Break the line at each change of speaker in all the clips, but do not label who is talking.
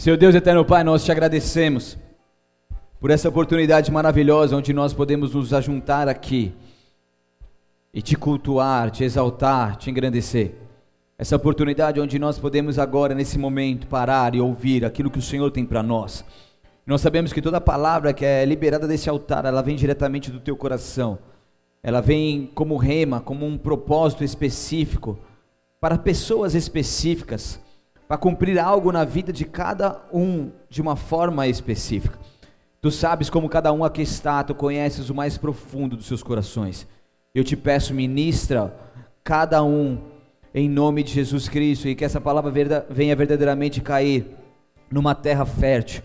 Seu Deus eterno Pai, nós te agradecemos por essa oportunidade maravilhosa onde nós podemos nos ajuntar aqui e te cultuar, te exaltar, te engrandecer. Essa oportunidade onde nós podemos agora, nesse momento, parar e ouvir aquilo que o Senhor tem para nós. Nós sabemos que toda palavra que é liberada desse altar, ela vem diretamente do teu coração. Ela vem como rema, como um propósito específico, para pessoas específicas para cumprir algo na vida de cada um de uma forma específica. Tu sabes como cada um aqui está, tu conheces o mais profundo dos seus corações. Eu te peço, ministra cada um em nome de Jesus Cristo e que essa palavra venha verdadeiramente cair numa terra fértil,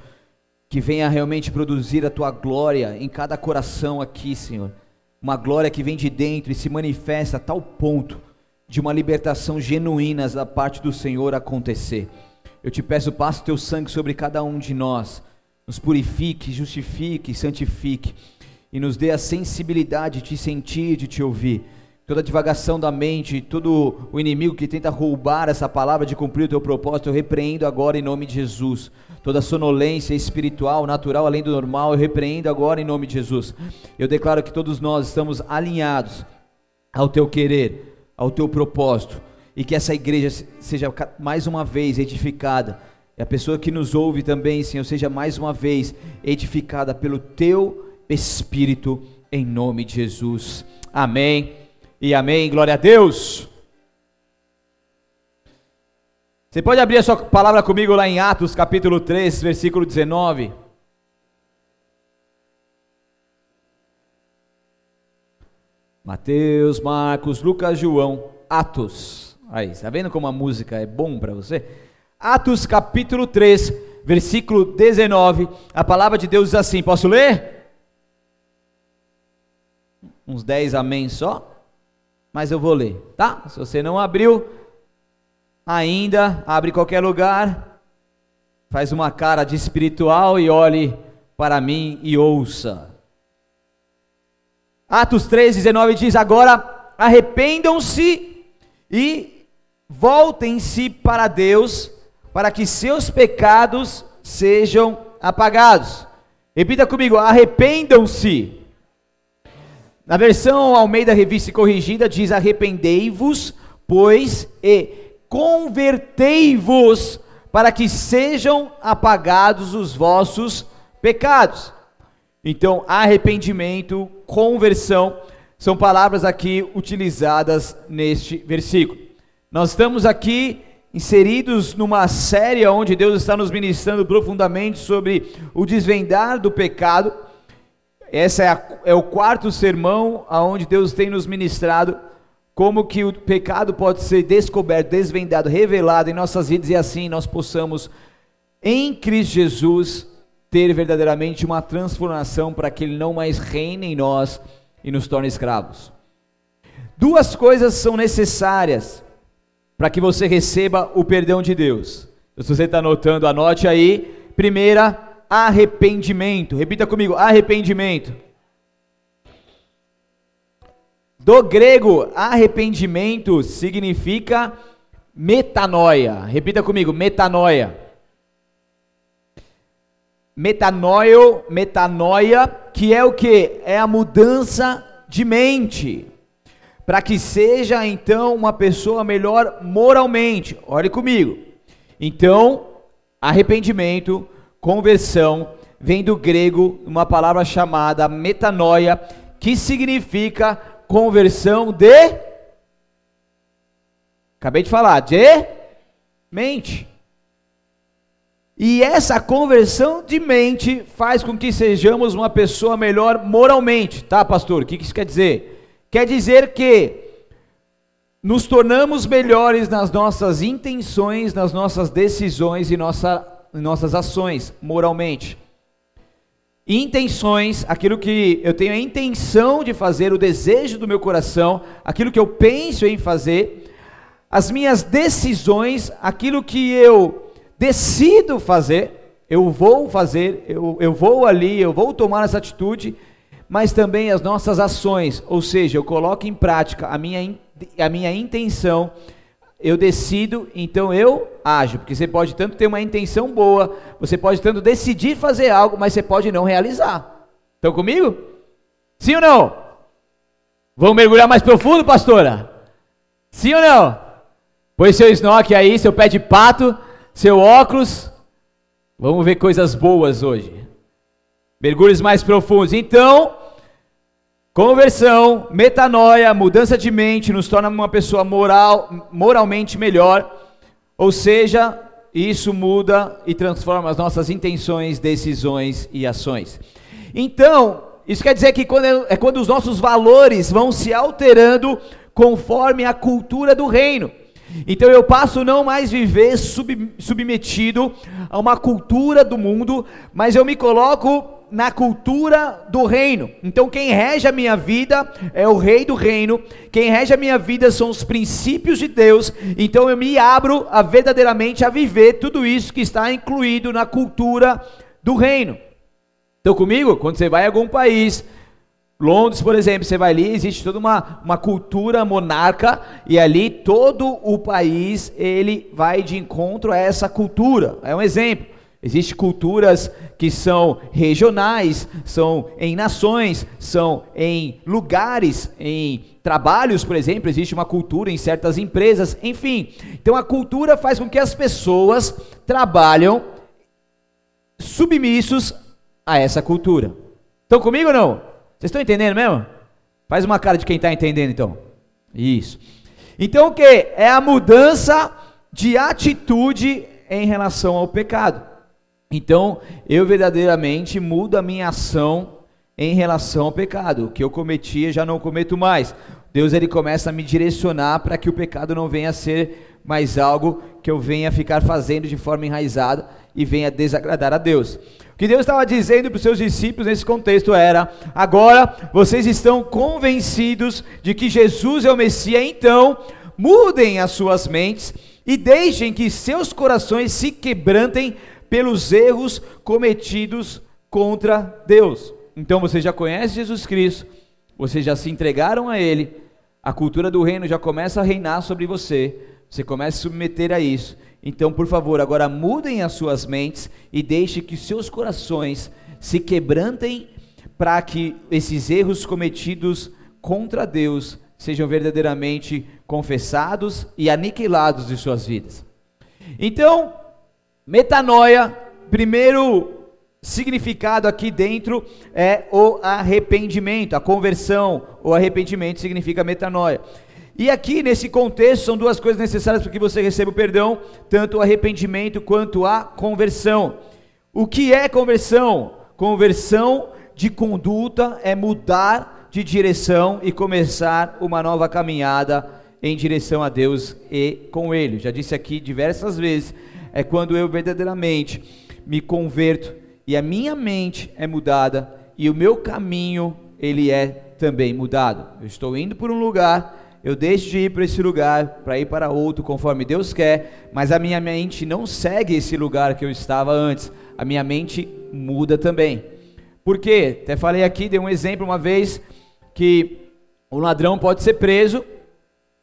que venha realmente produzir a tua glória em cada coração aqui, Senhor. Uma glória que vem de dentro e se manifesta a tal ponto de uma libertação genuína da parte do Senhor acontecer. Eu te peço, passe teu sangue sobre cada um de nós, nos purifique, justifique, santifique e nos dê a sensibilidade de te sentir, de te ouvir. Toda divagação da mente, todo o inimigo que tenta roubar essa palavra de cumprir o teu propósito, eu repreendo agora em nome de Jesus. Toda sonolência espiritual, natural, além do normal, eu repreendo agora em nome de Jesus. Eu declaro que todos nós estamos alinhados ao teu querer, ao teu propósito e que essa igreja seja mais uma vez edificada. E a pessoa que nos ouve também, Senhor, seja mais uma vez edificada pelo teu Espírito, em nome de Jesus. Amém e amém. Glória a Deus. Você pode abrir a sua palavra comigo lá em Atos capítulo 3, versículo 19. Mateus, Marcos, Lucas, João, Atos. Aí, está vendo como a música é bom para você? Atos capítulo 3, versículo 19. A palavra de Deus diz assim: Posso ler? Uns 10 amém só. Mas eu vou ler, tá? Se você não abriu ainda, abre qualquer lugar, faz uma cara de espiritual e olhe para mim e ouça. Atos 3, 19 diz: Agora arrependam-se e voltem-se para Deus, para que seus pecados sejam apagados. Repita comigo: arrependam-se. Na versão Almeida Revista Corrigida diz: arrependei-vos, pois, e convertei-vos, para que sejam apagados os vossos pecados. Então, arrependimento, conversão, são palavras aqui utilizadas neste versículo. Nós estamos aqui inseridos numa série onde Deus está nos ministrando profundamente sobre o desvendar do pecado. Esse é, a, é o quarto sermão aonde Deus tem nos ministrado como que o pecado pode ser descoberto, desvendado, revelado em nossas vidas e assim nós possamos em Cristo Jesus ter verdadeiramente uma transformação para que Ele não mais reine em nós e nos torne escravos. Duas coisas são necessárias para que você receba o perdão de Deus. Se você está anotando, anote aí. Primeira, arrependimento. Repita comigo: arrependimento. Do grego, arrependimento significa metanoia. Repita comigo: metanoia metanoio, metanoia, que é o que? É a mudança de mente. Para que seja então uma pessoa melhor moralmente. Olhe comigo. Então, arrependimento, conversão, vem do grego uma palavra chamada metanoia, que significa conversão de. Acabei de falar, de mente. E essa conversão de mente faz com que sejamos uma pessoa melhor moralmente, tá, pastor? O que isso quer dizer? Quer dizer que nos tornamos melhores nas nossas intenções, nas nossas decisões e nossa, nossas ações, moralmente. Intenções, aquilo que eu tenho a intenção de fazer, o desejo do meu coração, aquilo que eu penso em fazer, as minhas decisões, aquilo que eu decido fazer, eu vou fazer, eu, eu vou ali, eu vou tomar essa atitude, mas também as nossas ações, ou seja, eu coloco em prática a minha, a minha intenção, eu decido, então eu ajo. Porque você pode tanto ter uma intenção boa, você pode tanto decidir fazer algo, mas você pode não realizar. Estão comigo? Sim ou não? Vamos mergulhar mais profundo, pastora? Sim ou não? Põe seu snorkel aí, seu pé de pato, seu óculos. Vamos ver coisas boas hoje. Mergulhos mais profundos. Então, Conversão, metanoia, mudança de mente nos torna uma pessoa moral, moralmente melhor. Ou seja, isso muda e transforma as nossas intenções, decisões e ações. Então, isso quer dizer que quando é, é quando os nossos valores vão se alterando conforme a cultura do reino. Então eu passo não mais viver sub, submetido a uma cultura do mundo, mas eu me coloco na cultura do reino. Então, quem rege a minha vida é o rei do reino, quem rege a minha vida são os princípios de Deus. Então, eu me abro a verdadeiramente a viver tudo isso que está incluído na cultura do reino. Estão comigo? Quando você vai a algum país, Londres, por exemplo, você vai ali, existe toda uma, uma cultura monarca e ali todo o país ele vai de encontro a essa cultura. É um exemplo. Existem culturas que são regionais, são em nações, são em lugares, em trabalhos, por exemplo, existe uma cultura em certas empresas, enfim. Então a cultura faz com que as pessoas trabalham submissos a essa cultura. Estão comigo ou não? Vocês estão entendendo mesmo? Faz uma cara de quem está entendendo então. Isso. Então o que? É a mudança de atitude em relação ao pecado. Então, eu verdadeiramente mudo a minha ação em relação ao pecado. O que eu cometia já não cometo mais. Deus ele começa a me direcionar para que o pecado não venha a ser mais algo que eu venha ficar fazendo de forma enraizada e venha desagradar a Deus. O que Deus estava dizendo para os seus discípulos nesse contexto era: agora vocês estão convencidos de que Jesus é o Messias, então mudem as suas mentes e deixem que seus corações se quebrantem pelos erros cometidos contra Deus. Então você já conhece Jesus Cristo, vocês já se entregaram a Ele, a cultura do reino já começa a reinar sobre você, você começa a se submeter a isso. Então, por favor, agora mudem as suas mentes e deixe que seus corações se quebrantem para que esses erros cometidos contra Deus sejam verdadeiramente confessados e aniquilados de suas vidas. Então, Metanoia, primeiro significado aqui dentro é o arrependimento, a conversão, o arrependimento significa metanoia. E aqui nesse contexto são duas coisas necessárias para que você receba o perdão, tanto o arrependimento quanto a conversão. O que é conversão? Conversão de conduta é mudar de direção e começar uma nova caminhada em direção a Deus e com Ele. Já disse aqui diversas vezes é quando eu verdadeiramente me converto e a minha mente é mudada e o meu caminho ele é também mudado. Eu estou indo por um lugar, eu deixo de ir para esse lugar para ir para outro conforme Deus quer, mas a minha mente não segue esse lugar que eu estava antes. A minha mente muda também. Por quê? Até falei aqui, dei um exemplo uma vez que um ladrão pode ser preso,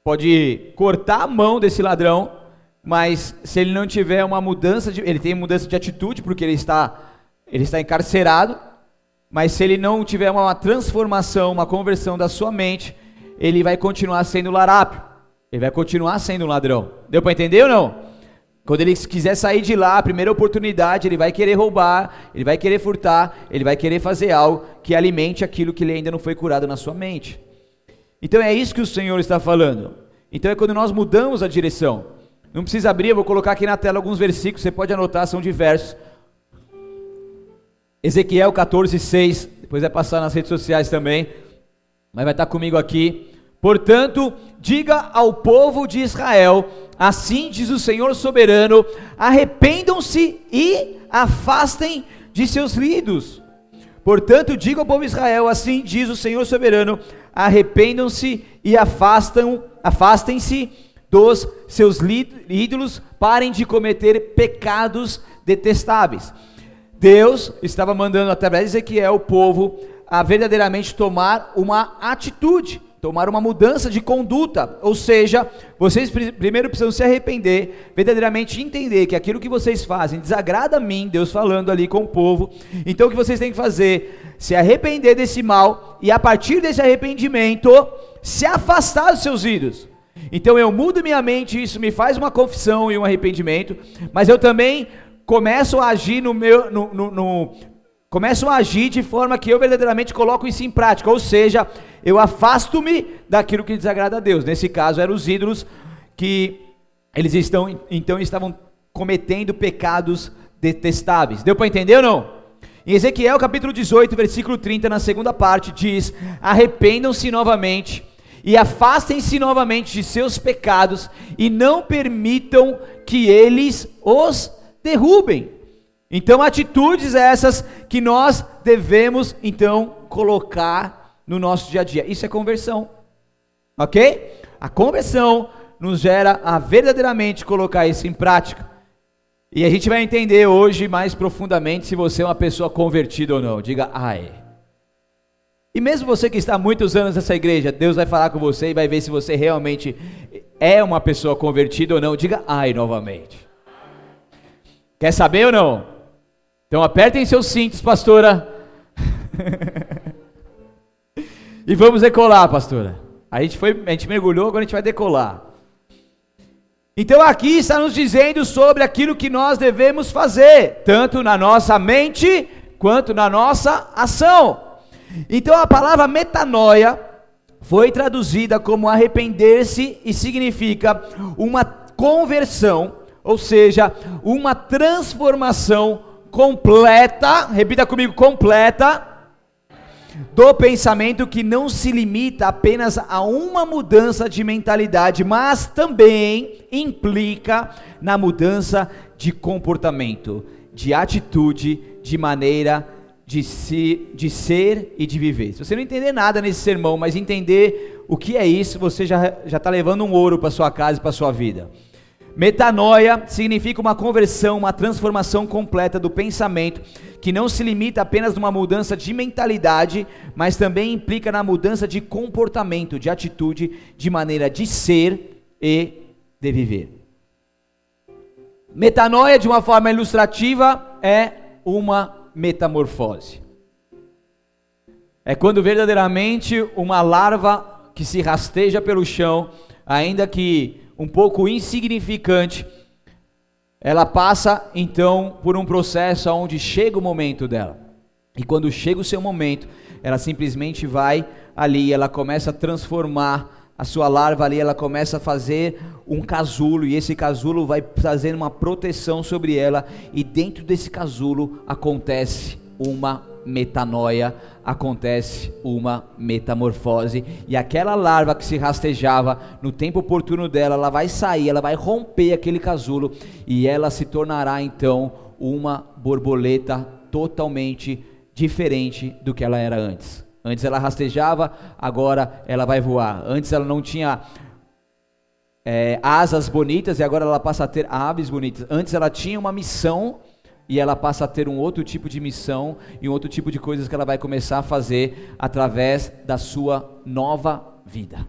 pode cortar a mão desse ladrão mas se ele não tiver uma mudança de, ele tem mudança de atitude porque ele está ele está encarcerado, mas se ele não tiver uma transformação, uma conversão da sua mente, ele vai continuar sendo larápio. Ele vai continuar sendo um ladrão. Deu para entender ou não? Quando ele quiser sair de lá, a primeira oportunidade, ele vai querer roubar, ele vai querer furtar, ele vai querer fazer algo que alimente aquilo que ele ainda não foi curado na sua mente. Então é isso que o Senhor está falando. Então é quando nós mudamos a direção. Não precisa abrir, eu vou colocar aqui na tela alguns versículos, você pode anotar, são diversos. Ezequiel 14, 6, depois vai passar nas redes sociais também, mas vai estar comigo aqui. Portanto, diga ao povo de Israel: assim diz o Senhor soberano: arrependam-se e afastem de seus lídos. Portanto, diga ao povo de Israel: assim diz o Senhor soberano: arrependam-se e afastam, afastem-se dos seus ídolos, parem de cometer pecados detestáveis. Deus estava mandando através de Ezequiel o povo a verdadeiramente tomar uma atitude. tomar uma mudança de conduta, ou seja, vocês primeiro precisam se arrepender, verdadeiramente entender que aquilo que vocês fazem desagrada a mim, Deus falando ali com o povo. Então o que vocês têm que fazer? Se arrepender desse mal e a partir desse arrependimento, se afastar dos seus ídolos. Então eu mudo minha mente, isso me faz uma confissão e um arrependimento, mas eu também começo a agir no meu no, no, no começo a agir de forma que eu verdadeiramente coloco isso em prática, ou seja, eu afasto-me daquilo que desagrada a Deus. Nesse caso, eram os ídolos que eles estão, então estavam cometendo pecados detestáveis. Deu para entender ou não? Em Ezequiel capítulo 18, versículo 30, na segunda parte, diz: Arrependam-se novamente e afastem-se novamente de seus pecados e não permitam que eles os derrubem. Então, atitudes essas que nós devemos então colocar no nosso dia a dia. Isso é conversão. OK? A conversão nos gera a verdadeiramente colocar isso em prática. E a gente vai entender hoje mais profundamente se você é uma pessoa convertida ou não. Diga ai. E mesmo você que está há muitos anos nessa igreja, Deus vai falar com você e vai ver se você realmente é uma pessoa convertida ou não. Diga ai novamente. Quer saber ou não? Então apertem seus cintos, pastora. e vamos decolar, pastora. A gente foi, a gente mergulhou, agora a gente vai decolar. Então aqui está nos dizendo sobre aquilo que nós devemos fazer, tanto na nossa mente quanto na nossa ação. Então a palavra metanoia foi traduzida como arrepender-se e significa uma conversão, ou seja, uma transformação completa, repita comigo, completa, do pensamento que não se limita apenas a uma mudança de mentalidade, mas também implica na mudança de comportamento, de atitude, de maneira de, se, de ser e de viver. Se você não entender nada nesse sermão, mas entender o que é isso, você já está levando um ouro para sua casa e para sua vida. Metanoia significa uma conversão, uma transformação completa do pensamento, que não se limita apenas numa mudança de mentalidade, mas também implica na mudança de comportamento, de atitude, de maneira de ser e de viver. Metanoia, de uma forma ilustrativa, é uma metamorfose. É quando verdadeiramente uma larva que se rasteja pelo chão, ainda que um pouco insignificante, ela passa então por um processo onde chega o momento dela. E quando chega o seu momento, ela simplesmente vai ali, ela começa a transformar a sua larva ali, ela começa a fazer um casulo, e esse casulo vai trazendo uma proteção sobre ela, e dentro desse casulo acontece uma metanoia, acontece uma metamorfose e aquela larva que se rastejava no tempo oportuno dela, ela vai sair, ela vai romper aquele casulo e ela se tornará então uma borboleta totalmente diferente do que ela era antes. Antes ela rastejava, agora ela vai voar. Antes ela não tinha é, asas bonitas e agora ela passa a ter aves bonitas. Antes ela tinha uma missão e ela passa a ter um outro tipo de missão e um outro tipo de coisas que ela vai começar a fazer através da sua nova vida.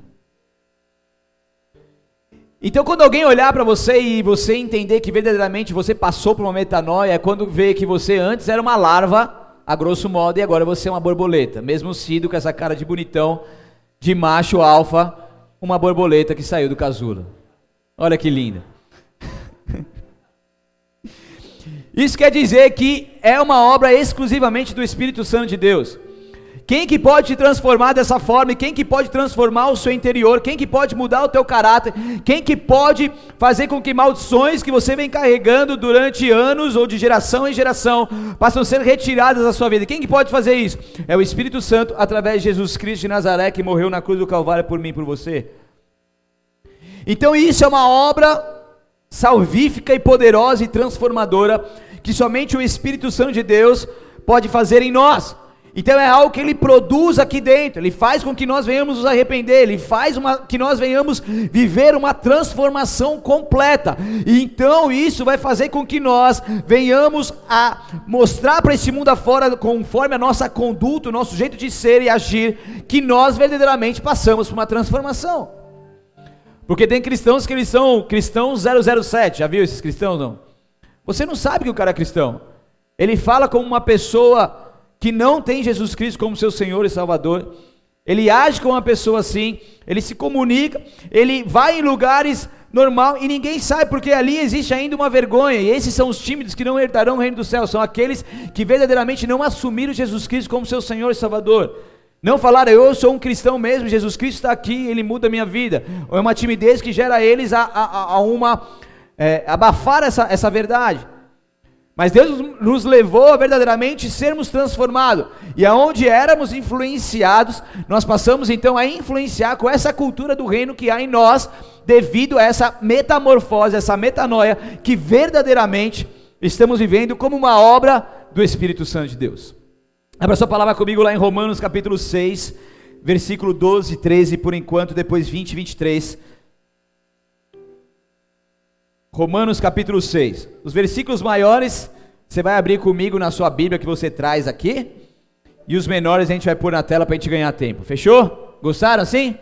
Então, quando alguém olhar para você e você entender que verdadeiramente você passou por uma metanoia, é quando vê que você antes era uma larva, a grosso modo, e agora você é uma borboleta, mesmo sido com essa cara de bonitão, de macho alfa, uma borboleta que saiu do casulo. Olha que linda. Isso quer dizer que é uma obra exclusivamente do Espírito Santo de Deus. Quem que pode te transformar dessa forma? E quem que pode transformar o seu interior? Quem que pode mudar o teu caráter? Quem que pode fazer com que maldições que você vem carregando durante anos ou de geração em geração passem a ser retiradas da sua vida? Quem que pode fazer isso? É o Espírito Santo através de Jesus Cristo de Nazaré que morreu na cruz do Calvário por mim e por você. Então isso é uma obra salvífica e poderosa e transformadora que somente o Espírito Santo de Deus pode fazer em nós. Então é algo que ele produz aqui dentro, ele faz com que nós venhamos nos arrepender, ele faz uma, que nós venhamos viver uma transformação completa. E então isso vai fazer com que nós venhamos a mostrar para esse mundo afora, conforme a nossa conduta, o nosso jeito de ser e agir, que nós verdadeiramente passamos por uma transformação. Porque tem cristãos que eles são cristãos 007, já viu esses cristãos não? Você não sabe que o cara é cristão. Ele fala como uma pessoa que não tem Jesus Cristo como seu Senhor e Salvador, ele age como uma pessoa assim, ele se comunica, ele vai em lugares normal e ninguém sabe porque ali existe ainda uma vergonha. E esses são os tímidos que não herdarão o reino do céu, são aqueles que verdadeiramente não assumiram Jesus Cristo como seu Senhor e Salvador. Não falaram, eu sou um cristão mesmo, Jesus Cristo está aqui, ele muda a minha vida. Ou é uma timidez que gera eles a, a, a uma é, abafar essa, essa verdade. Mas Deus nos levou a verdadeiramente sermos transformados. E aonde éramos influenciados, nós passamos então a influenciar com essa cultura do reino que há em nós, devido a essa metamorfose, essa metanoia que verdadeiramente estamos vivendo como uma obra do Espírito Santo de Deus. Abra sua palavra comigo lá em Romanos capítulo 6, versículo 12 e 13, por enquanto, depois 20 e 23. Romanos capítulo 6. Os versículos maiores você vai abrir comigo na sua Bíblia que você traz aqui. E os menores a gente vai pôr na tela para a gente ganhar tempo. Fechou? Gostaram assim?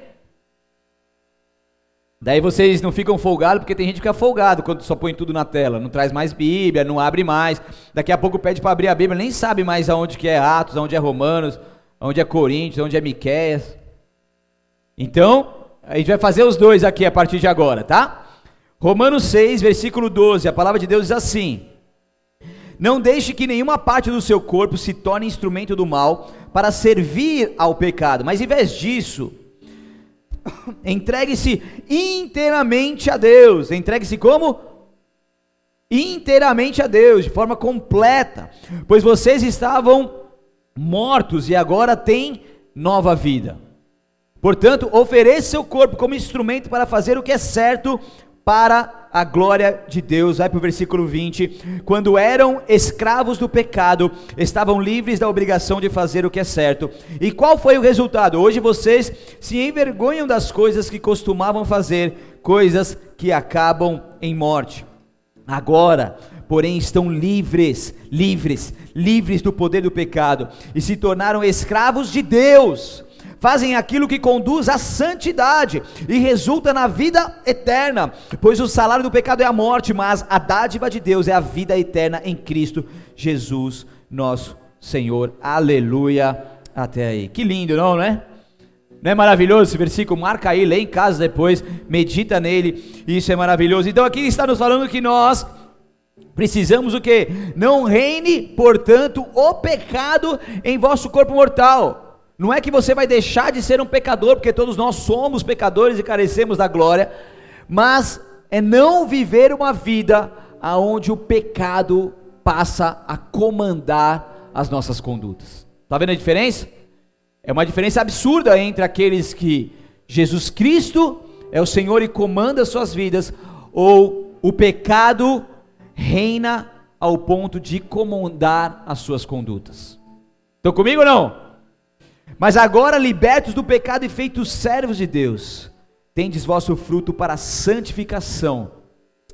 Daí vocês não ficam folgados, porque tem gente que fica folgado quando só põe tudo na tela. Não traz mais Bíblia, não abre mais. Daqui a pouco pede para abrir a Bíblia, nem sabe mais aonde que é Atos, aonde é Romanos, aonde é Coríntios, aonde é Miqueias. Então, a gente vai fazer os dois aqui a partir de agora, tá? Romanos 6, versículo 12, a palavra de Deus diz assim: Não deixe que nenhuma parte do seu corpo se torne instrumento do mal para servir ao pecado, mas em vez disso, entregue-se inteiramente a Deus. Entregue-se como? Inteiramente a Deus, de forma completa, pois vocês estavam mortos e agora têm nova vida. Portanto, ofereça seu corpo como instrumento para fazer o que é certo para a glória de Deus. Vai para o versículo 20. Quando eram escravos do pecado, estavam livres da obrigação de fazer o que é certo. E qual foi o resultado? Hoje vocês se envergonham das coisas que costumavam fazer, coisas que acabam em morte. Agora, porém, estão livres, livres, livres do poder do pecado e se tornaram escravos de Deus fazem aquilo que conduz à santidade e resulta na vida eterna, pois o salário do pecado é a morte, mas a dádiva de Deus é a vida eterna em Cristo Jesus, nosso Senhor. Aleluia. Até aí. Que lindo, não, não é? Não é maravilhoso esse versículo? Marca aí, lê em casa depois, medita nele. Isso é maravilhoso. Então aqui está nos falando que nós precisamos o que? Não reine, portanto, o pecado em vosso corpo mortal não é que você vai deixar de ser um pecador, porque todos nós somos pecadores e carecemos da glória, mas é não viver uma vida aonde o pecado passa a comandar as nossas condutas. Está vendo a diferença? É uma diferença absurda entre aqueles que Jesus Cristo é o Senhor e comanda as suas vidas, ou o pecado reina ao ponto de comandar as suas condutas. Estão comigo ou não? Mas agora, libertos do pecado e feitos servos de Deus, tendes vosso fruto para a santificação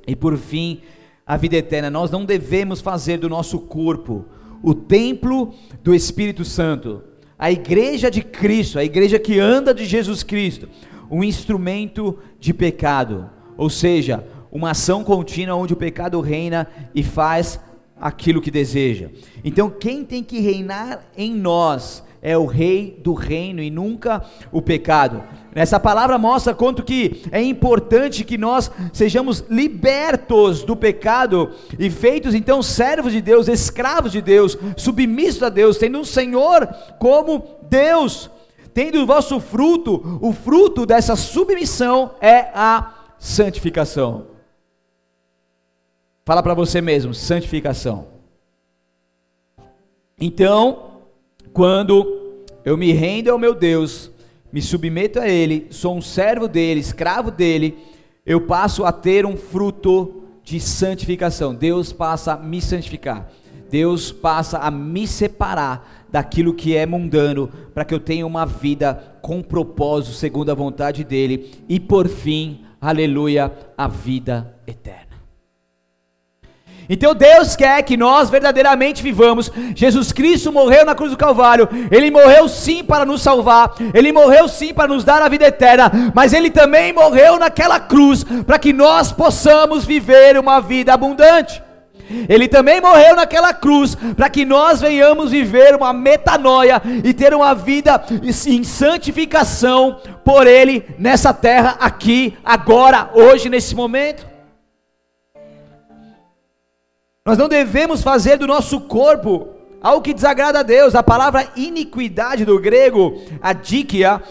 e por fim a vida eterna. Nós não devemos fazer do nosso corpo o templo do Espírito Santo, a igreja de Cristo, a igreja que anda de Jesus Cristo, um instrumento de pecado, ou seja, uma ação contínua onde o pecado reina e faz aquilo que deseja. Então, quem tem que reinar em nós é o rei do reino e nunca o pecado. Essa palavra mostra quanto que é importante que nós sejamos libertos do pecado e feitos então servos de Deus, escravos de Deus, submissos a Deus, tendo um Senhor como Deus, tendo o vosso fruto, o fruto dessa submissão é a santificação. Fala para você mesmo, santificação. Então, quando eu me rendo ao meu Deus, me submeto a Ele, sou um servo dele, escravo dele, eu passo a ter um fruto de santificação. Deus passa a me santificar. Deus passa a me separar daquilo que é mundano, para que eu tenha uma vida com propósito, segundo a vontade dEle, e por fim, aleluia, a vida eterna. Então Deus quer que nós verdadeiramente vivamos. Jesus Cristo morreu na cruz do Calvário. Ele morreu sim para nos salvar. Ele morreu sim para nos dar a vida eterna. Mas Ele também morreu naquela cruz para que nós possamos viver uma vida abundante. Ele também morreu naquela cruz para que nós venhamos viver uma metanoia e ter uma vida em santificação por Ele nessa terra, aqui, agora, hoje, nesse momento. Nós não devemos fazer do nosso corpo algo que desagrada a Deus. A palavra iniquidade do grego, adikia,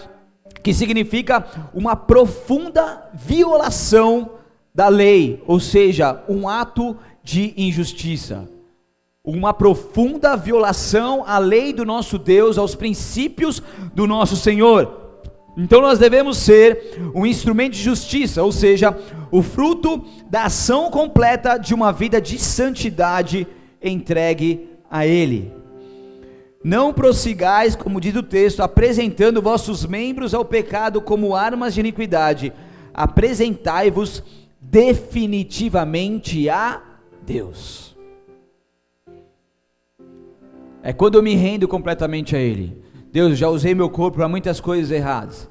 que significa uma profunda violação da lei, ou seja, um ato de injustiça. Uma profunda violação à lei do nosso Deus, aos princípios do nosso Senhor. Então nós devemos ser um instrumento de justiça, ou seja, o fruto da ação completa de uma vida de santidade entregue a Ele. Não prossigais, como diz o texto, apresentando vossos membros ao pecado como armas de iniquidade, apresentai-vos definitivamente a Deus. É quando eu me rendo completamente a Ele. Deus, já usei meu corpo para muitas coisas erradas.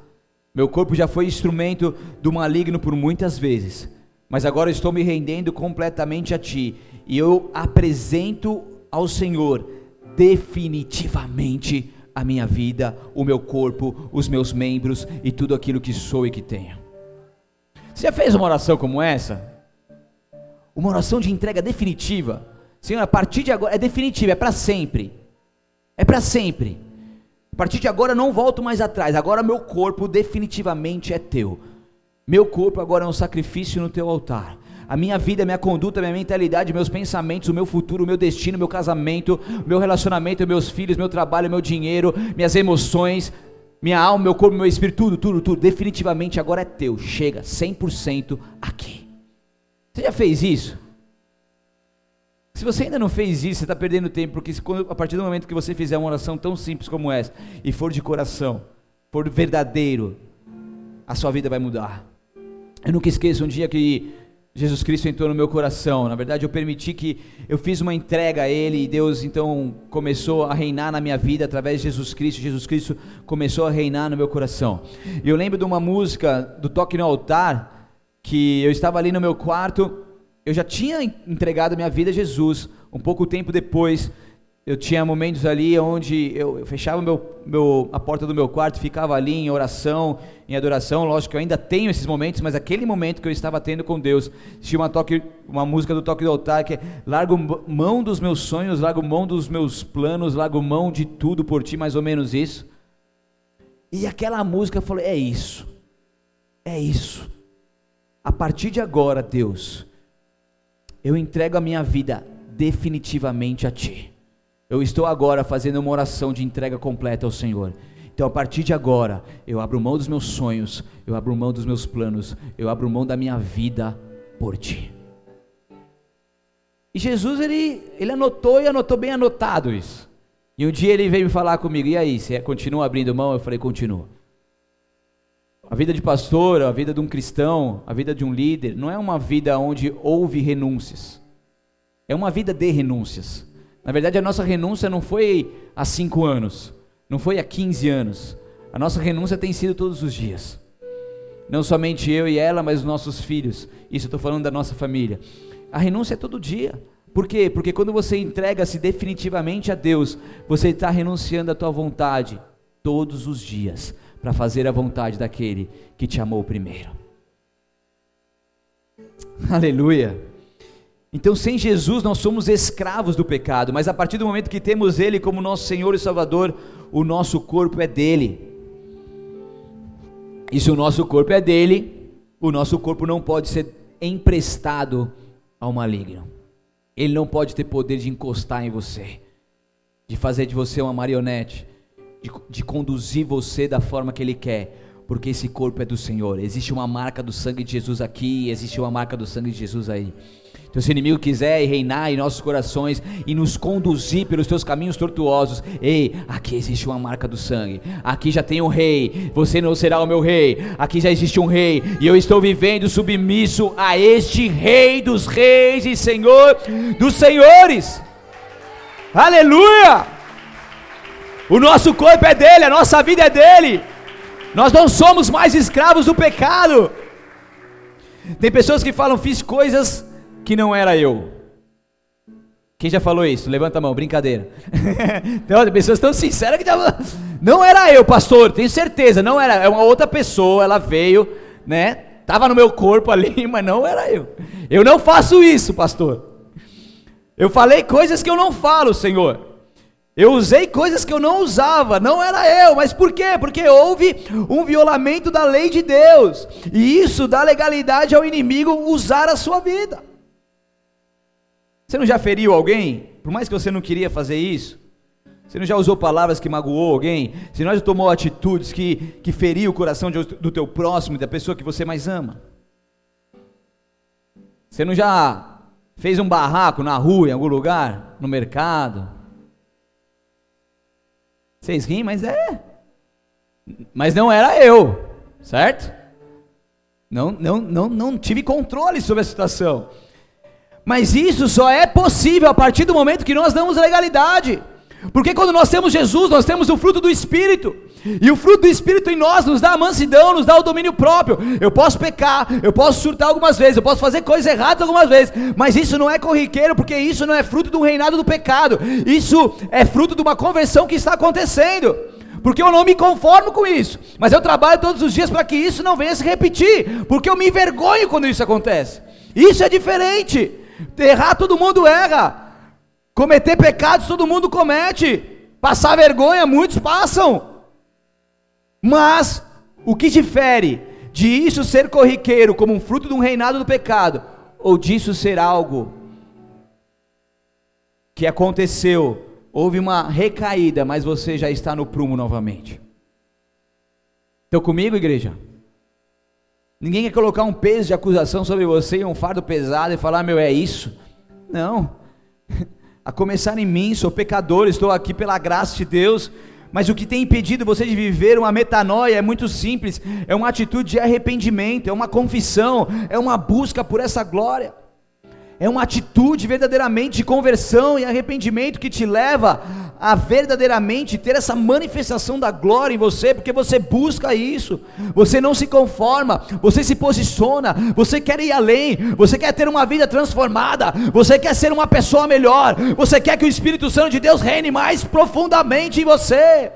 Meu corpo já foi instrumento do maligno por muitas vezes. Mas agora estou me rendendo completamente a Ti. E eu apresento ao Senhor definitivamente a minha vida, o meu corpo, os meus membros e tudo aquilo que sou e que tenho. Você já fez uma oração como essa? Uma oração de entrega definitiva. Senhor, a partir de agora é definitiva, é para sempre. É para sempre. A partir de agora não volto mais atrás. Agora meu corpo definitivamente é teu. Meu corpo agora é um sacrifício no teu altar. A minha vida, minha conduta, minha mentalidade, meus pensamentos, o meu futuro, o meu destino, meu casamento, meu relacionamento, meus filhos, meu trabalho, meu dinheiro, minhas emoções, minha alma, meu corpo, meu espírito, tudo, tudo, tudo, definitivamente agora é teu. Chega 100% aqui. Você já fez isso? Se você ainda não fez isso, você está perdendo tempo, porque a partir do momento que você fizer uma oração tão simples como essa, e for de coração, for verdadeiro, a sua vida vai mudar. Eu nunca esqueço um dia que Jesus Cristo entrou no meu coração. Na verdade, eu permiti que eu fiz uma entrega a Ele e Deus então começou a reinar na minha vida através de Jesus Cristo. Jesus Cristo começou a reinar no meu coração. E eu lembro de uma música do Toque no Altar que eu estava ali no meu quarto eu já tinha entregado minha vida a Jesus. Um pouco tempo depois, eu tinha momentos ali onde eu, eu fechava meu, meu, a porta do meu quarto, ficava ali em oração, em adoração. Lógico que eu ainda tenho esses momentos, mas aquele momento que eu estava tendo com Deus, tinha uma, toque, uma música do Toque do Altar que é Largo mão dos meus sonhos, largo mão dos meus planos, largo mão de tudo por ti, mais ou menos isso. E aquela música falei: é isso, é isso. A partir de agora, Deus eu entrego a minha vida definitivamente a Ti. Eu estou agora fazendo uma oração de entrega completa ao Senhor. Então, a partir de agora, eu abro mão dos meus sonhos, eu abro mão dos meus planos, eu abro mão da minha vida por Ti. E Jesus, ele, ele anotou e anotou bem anotado isso. E um dia ele veio falar comigo, e aí, você continua abrindo mão? Eu falei, continua. A vida de pastor, a vida de um cristão, a vida de um líder, não é uma vida onde houve renúncias. É uma vida de renúncias. Na verdade, a nossa renúncia não foi há cinco anos, não foi há 15 anos. A nossa renúncia tem sido todos os dias. Não somente eu e ela, mas os nossos filhos. Isso eu estou falando da nossa família. A renúncia é todo dia. Por quê? Porque quando você entrega-se definitivamente a Deus, você está renunciando à tua vontade todos os dias para fazer a vontade daquele que te amou primeiro. Aleluia. Então, sem Jesus, nós somos escravos do pecado, mas a partir do momento que temos Ele como nosso Senhor e Salvador, o nosso corpo é dele. E se o nosso corpo é dele, o nosso corpo não pode ser emprestado ao maligno. Ele não pode ter poder de encostar em você, de fazer de você uma marionete, de, de conduzir você da forma que Ele quer, porque esse corpo é do Senhor. Existe uma marca do sangue de Jesus aqui, existe uma marca do sangue de Jesus aí. Então, se o inimigo quiser reinar em nossos corações e nos conduzir pelos teus caminhos tortuosos, ei, aqui existe uma marca do sangue. Aqui já tem um rei. Você não será o meu rei. Aqui já existe um rei e eu estou vivendo submisso a este Rei dos Reis e Senhor dos Senhores. Aleluia! O nosso corpo é dele, a nossa vida é dele. Nós não somos mais escravos do pecado. Tem pessoas que falam, fiz coisas que não era eu. Quem já falou isso? Levanta a mão, brincadeira. Tem pessoas tão sinceras que já... não era eu, pastor, tenho certeza, não era, é uma outra pessoa, ela veio, né? Tava no meu corpo ali, mas não era eu. Eu não faço isso, pastor. Eu falei coisas que eu não falo, Senhor. Eu usei coisas que eu não usava, não era eu, mas por quê? Porque houve um violamento da lei de Deus, e isso dá legalidade ao inimigo usar a sua vida. Você não já feriu alguém? Por mais que você não queria fazer isso? Você não já usou palavras que magoou alguém? Você não já tomou atitudes que, que feriu o coração de, do teu próximo, da pessoa que você mais ama? Você não já fez um barraco na rua, em algum lugar, no mercado? Vocês riem, mas é. Mas não era eu, certo? Não, não, não, não tive controle sobre a situação. Mas isso só é possível a partir do momento que nós damos legalidade. Porque quando nós temos Jesus, nós temos o fruto do Espírito. E o fruto do Espírito em nós nos dá a mansidão, nos dá o domínio próprio. Eu posso pecar, eu posso surtar algumas vezes, eu posso fazer coisas erradas algumas vezes, mas isso não é corriqueiro, porque isso não é fruto do reinado do pecado. Isso é fruto de uma conversão que está acontecendo. Porque eu não me conformo com isso, mas eu trabalho todos os dias para que isso não venha se repetir, porque eu me envergonho quando isso acontece. Isso é diferente. Errar todo mundo erra. Cometer pecados todo mundo comete. Passar vergonha muitos passam. Mas o que difere de isso ser corriqueiro como um fruto de um reinado do pecado, ou disso ser algo que aconteceu, houve uma recaída, mas você já está no prumo novamente? Estão comigo, igreja? Ninguém quer colocar um peso de acusação sobre você e um fardo pesado e falar, meu, é isso. Não. A começar em mim, sou pecador, estou aqui pela graça de Deus mas o que tem impedido você de viver uma metanoia é muito simples: é uma atitude de arrependimento, é uma confissão, é uma busca por essa glória. É uma atitude verdadeiramente de conversão e arrependimento que te leva a verdadeiramente ter essa manifestação da glória em você, porque você busca isso, você não se conforma, você se posiciona, você quer ir além, você quer ter uma vida transformada, você quer ser uma pessoa melhor, você quer que o Espírito Santo de Deus reine mais profundamente em você.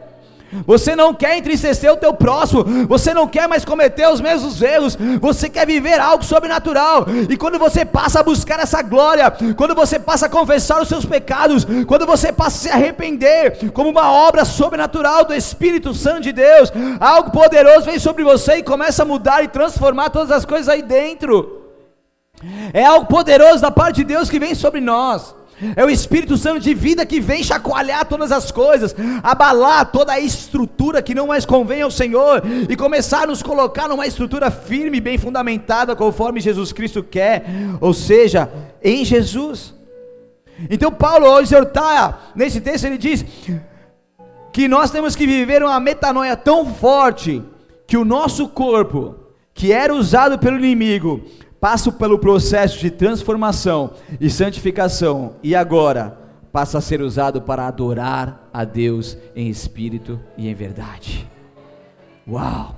Você não quer entristecer o teu próximo, você não quer mais cometer os mesmos erros, você quer viver algo sobrenatural. E quando você passa a buscar essa glória, quando você passa a confessar os seus pecados, quando você passa a se arrepender, como uma obra sobrenatural do Espírito Santo de Deus, algo poderoso vem sobre você e começa a mudar e transformar todas as coisas aí dentro. É algo poderoso da parte de Deus que vem sobre nós. É o Espírito Santo de vida que vem chacoalhar todas as coisas, abalar toda a estrutura que não mais convém ao Senhor e começar a nos colocar numa estrutura firme bem fundamentada, conforme Jesus Cristo quer, ou seja, em Jesus. Então, Paulo, ao exortar nesse texto, ele diz que nós temos que viver uma metanoia tão forte que o nosso corpo, que era usado pelo inimigo, passo pelo processo de transformação e santificação e agora passa a ser usado para adorar a Deus em espírito e em verdade. Uau!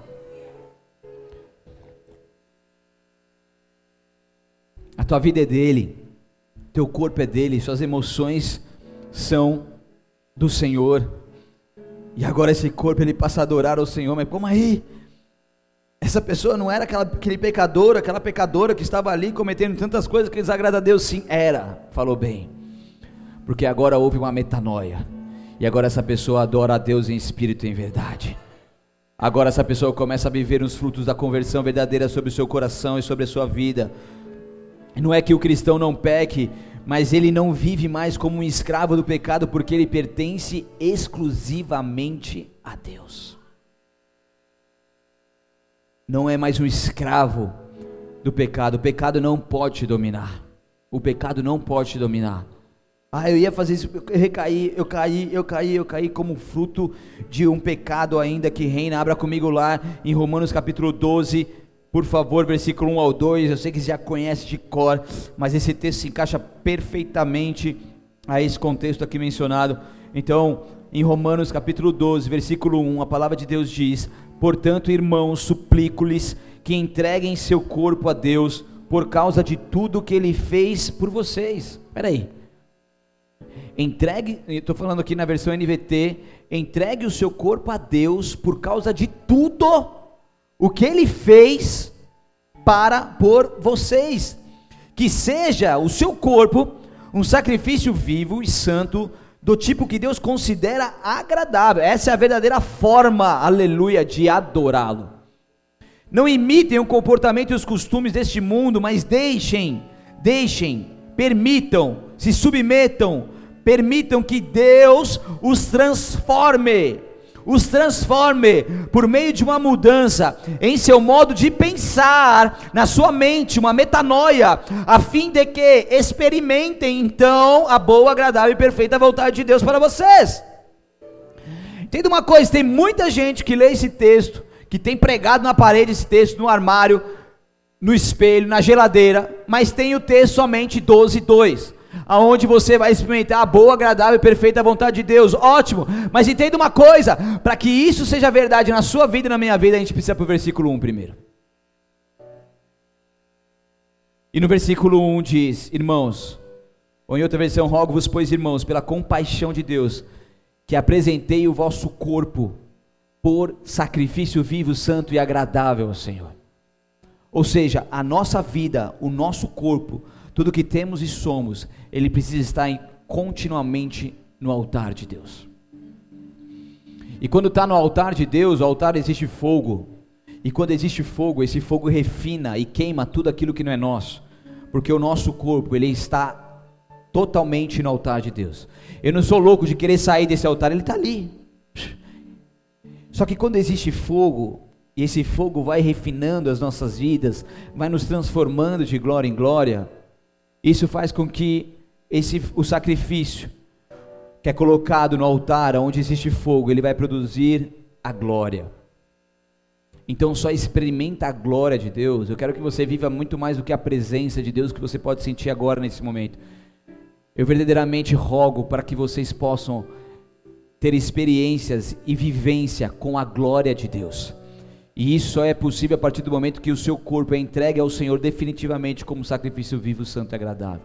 A tua vida é dele, teu corpo é dele, suas emoções são do Senhor. E agora esse corpo ele passa a adorar ao Senhor, mas como aí? Essa pessoa não era aquela, aquele pecador, aquela pecadora que estava ali cometendo tantas coisas que desagrada a Deus. Sim, era, falou bem. Porque agora houve uma metanoia. E agora essa pessoa adora a Deus em espírito e em verdade. Agora essa pessoa começa a viver os frutos da conversão verdadeira sobre o seu coração e sobre a sua vida. Não é que o cristão não peque, mas ele não vive mais como um escravo do pecado, porque ele pertence exclusivamente a Deus. Não é mais um escravo do pecado. O pecado não pode te dominar. O pecado não pode te dominar. Ah, eu ia fazer isso, eu recaí, eu caí, eu caí, eu caí como fruto de um pecado ainda que reina. Abra comigo lá em Romanos capítulo 12, por favor, versículo 1 ao 2. Eu sei que você já conhece de cor, mas esse texto se encaixa perfeitamente a esse contexto aqui mencionado. Então, em Romanos capítulo 12, versículo 1, a palavra de Deus diz: Portanto, irmãos, suplico-lhes que entreguem seu corpo a Deus por causa de tudo que ele fez por vocês. Espera aí. Entregue, estou falando aqui na versão NVT, entregue o seu corpo a Deus por causa de tudo o que ele fez para por vocês. Que seja o seu corpo um sacrifício vivo e santo, do tipo que Deus considera agradável. Essa é a verdadeira forma, aleluia, de adorá-lo. Não imitem o comportamento e os costumes deste mundo, mas deixem, deixem, permitam, se submetam permitam que Deus os transforme, os transforme por meio de uma mudança em seu modo de pensar, na sua mente, uma metanoia, a fim de que experimentem então a boa, agradável e perfeita vontade de Deus para vocês. Entenda uma coisa: tem muita gente que lê esse texto, que tem pregado na parede esse texto, no armário, no espelho, na geladeira, mas tem o texto somente 12, 2 aonde você vai experimentar a boa, agradável e perfeita vontade de Deus. Ótimo, mas entenda uma coisa: para que isso seja verdade na sua vida e na minha vida, a gente precisa para o versículo 1 primeiro. E no versículo 1 diz: Irmãos, ou em outra versão, rogo-vos, pois irmãos, pela compaixão de Deus, que apresentei o vosso corpo por sacrifício vivo, santo e agradável ao Senhor. Ou seja, a nossa vida, o nosso corpo, tudo que temos e somos, ele precisa estar em, continuamente no altar de Deus. E quando está no altar de Deus, o altar existe fogo. E quando existe fogo, esse fogo refina e queima tudo aquilo que não é nosso. Porque o nosso corpo, ele está totalmente no altar de Deus. Eu não sou louco de querer sair desse altar, ele está ali. Só que quando existe fogo, e esse fogo vai refinando as nossas vidas, vai nos transformando de glória em glória, isso faz com que esse, o sacrifício que é colocado no altar, onde existe fogo, ele vai produzir a glória. Então só experimenta a glória de Deus. Eu quero que você viva muito mais do que a presença de Deus que você pode sentir agora nesse momento. Eu verdadeiramente rogo para que vocês possam ter experiências e vivência com a glória de Deus. E isso só é possível a partir do momento que o seu corpo é entregue ao Senhor definitivamente como sacrifício vivo, santo e agradável.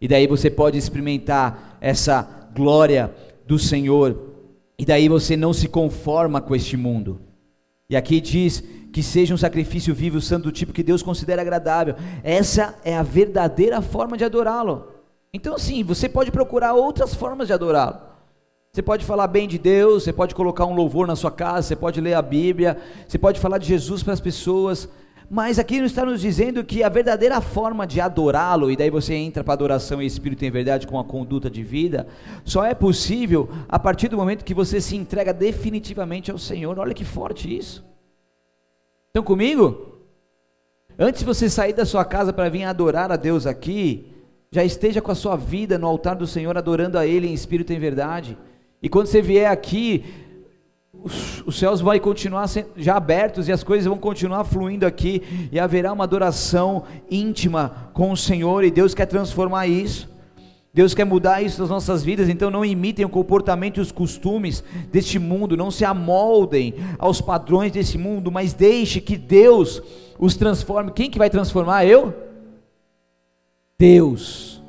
E daí você pode experimentar essa glória do Senhor. E daí você não se conforma com este mundo. E aqui diz que seja um sacrifício vivo, santo do tipo que Deus considera agradável. Essa é a verdadeira forma de adorá-lo. Então, sim, você pode procurar outras formas de adorá-lo. Você pode falar bem de Deus, você pode colocar um louvor na sua casa, você pode ler a Bíblia, você pode falar de Jesus para as pessoas, mas aqui está nos dizendo que a verdadeira forma de adorá-lo, e daí você entra para adoração e espírito em verdade com a conduta de vida, só é possível a partir do momento que você se entrega definitivamente ao Senhor. Olha que forte isso. Estão comigo? Antes de você sair da sua casa para vir adorar a Deus aqui, já esteja com a sua vida no altar do Senhor, adorando a Ele em espírito e em verdade. E quando você vier aqui, os, os céus vão continuar já abertos e as coisas vão continuar fluindo aqui e haverá uma adoração íntima com o Senhor e Deus quer transformar isso. Deus quer mudar isso nas nossas vidas, então não imitem o comportamento e os costumes deste mundo, não se amoldem aos padrões desse mundo, mas deixe que Deus os transforme. Quem que vai transformar? Eu? Deus.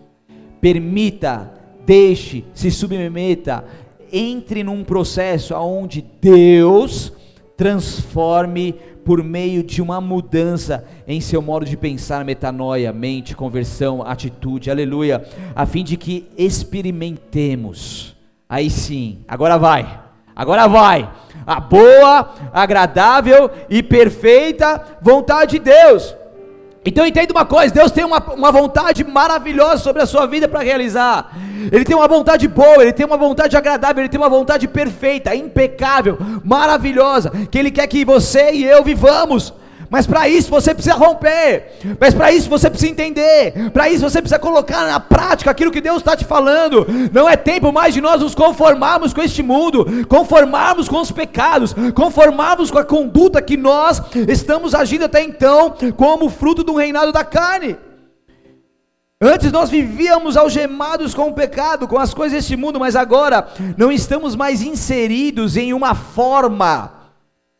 Permita, deixe, se submeta entre num processo onde Deus transforme por meio de uma mudança em seu modo de pensar, metanoia, mente, conversão, atitude, aleluia, a fim de que experimentemos. Aí sim, agora vai. Agora vai. A boa, agradável e perfeita vontade de Deus. Então entenda uma coisa: Deus tem uma, uma vontade maravilhosa sobre a sua vida para realizar. Ele tem uma vontade boa, Ele tem uma vontade agradável, Ele tem uma vontade perfeita, impecável, maravilhosa, que Ele quer que você e eu vivamos. Mas para isso você precisa romper. Mas para isso você precisa entender. Para isso você precisa colocar na prática aquilo que Deus está te falando. Não é tempo mais de nós nos conformarmos com este mundo, conformarmos com os pecados, conformarmos com a conduta que nós estamos agindo até então, como fruto do reinado da carne. Antes nós vivíamos algemados com o pecado, com as coisas deste mundo, mas agora não estamos mais inseridos em uma forma,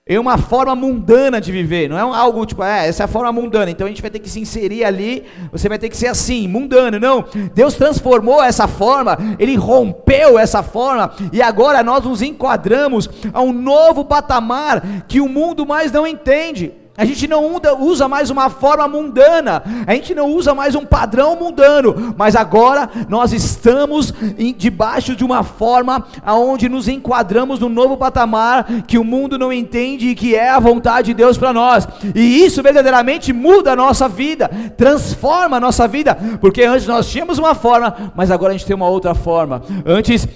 em uma forma mundana de viver. Não é algo tipo, é, essa é a forma mundana, então a gente vai ter que se inserir ali, você vai ter que ser assim, mundano. Não, Deus transformou essa forma, Ele rompeu essa forma, e agora nós nos enquadramos a um novo patamar que o mundo mais não entende. A gente não usa mais uma forma mundana, a gente não usa mais um padrão mundano, mas agora nós estamos em, debaixo de uma forma aonde nos enquadramos no novo patamar que o mundo não entende e que é a vontade de Deus para nós. E isso verdadeiramente muda a nossa vida, transforma a nossa vida, porque antes nós tínhamos uma forma, mas agora a gente tem uma outra forma. Antes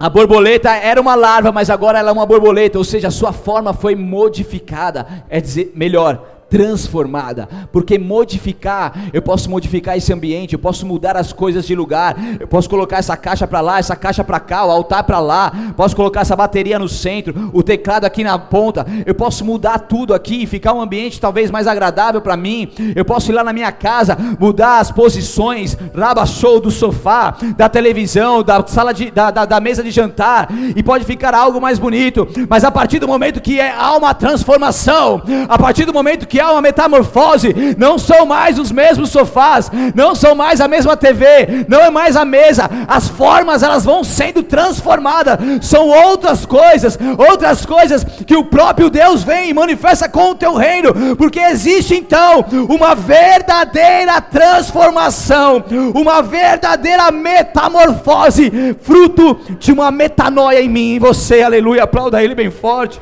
a borboleta era uma larva, mas agora ela é uma borboleta, ou seja, a sua forma foi modificada. É dizer, melhor, transformada, porque modificar, eu posso modificar esse ambiente, eu posso mudar as coisas de lugar, eu posso colocar essa caixa para lá, essa caixa para cá, o altar para lá, posso colocar essa bateria no centro, o teclado aqui na ponta, eu posso mudar tudo aqui e ficar um ambiente talvez mais agradável para mim. Eu posso ir lá na minha casa, mudar as posições, raba show do sofá, da televisão, da sala de, da, da, da mesa de jantar, e pode ficar algo mais bonito, mas a partir do momento que é, há uma transformação, a partir do momento que há uma metamorfose, não são mais os mesmos sofás, não são mais a mesma TV, não é mais a mesa, as formas elas vão sendo transformadas, são outras coisas, outras coisas que o próprio Deus vem e manifesta com o teu reino, porque existe então uma verdadeira transformação, uma verdadeira metamorfose, fruto de uma metanoia em mim em você, aleluia, aplauda ele bem forte.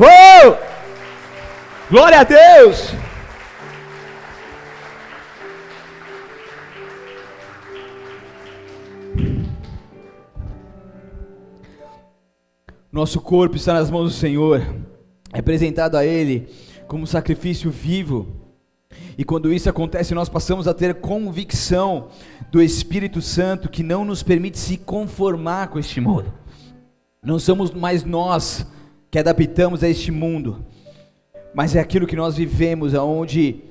Oh! Glória a Deus! Nosso corpo está nas mãos do Senhor, é apresentado a Ele como sacrifício vivo. E quando isso acontece, nós passamos a ter convicção do Espírito Santo que não nos permite se conformar com este mundo. Não somos mais nós que adaptamos a este mundo, mas é aquilo que nós vivemos, aonde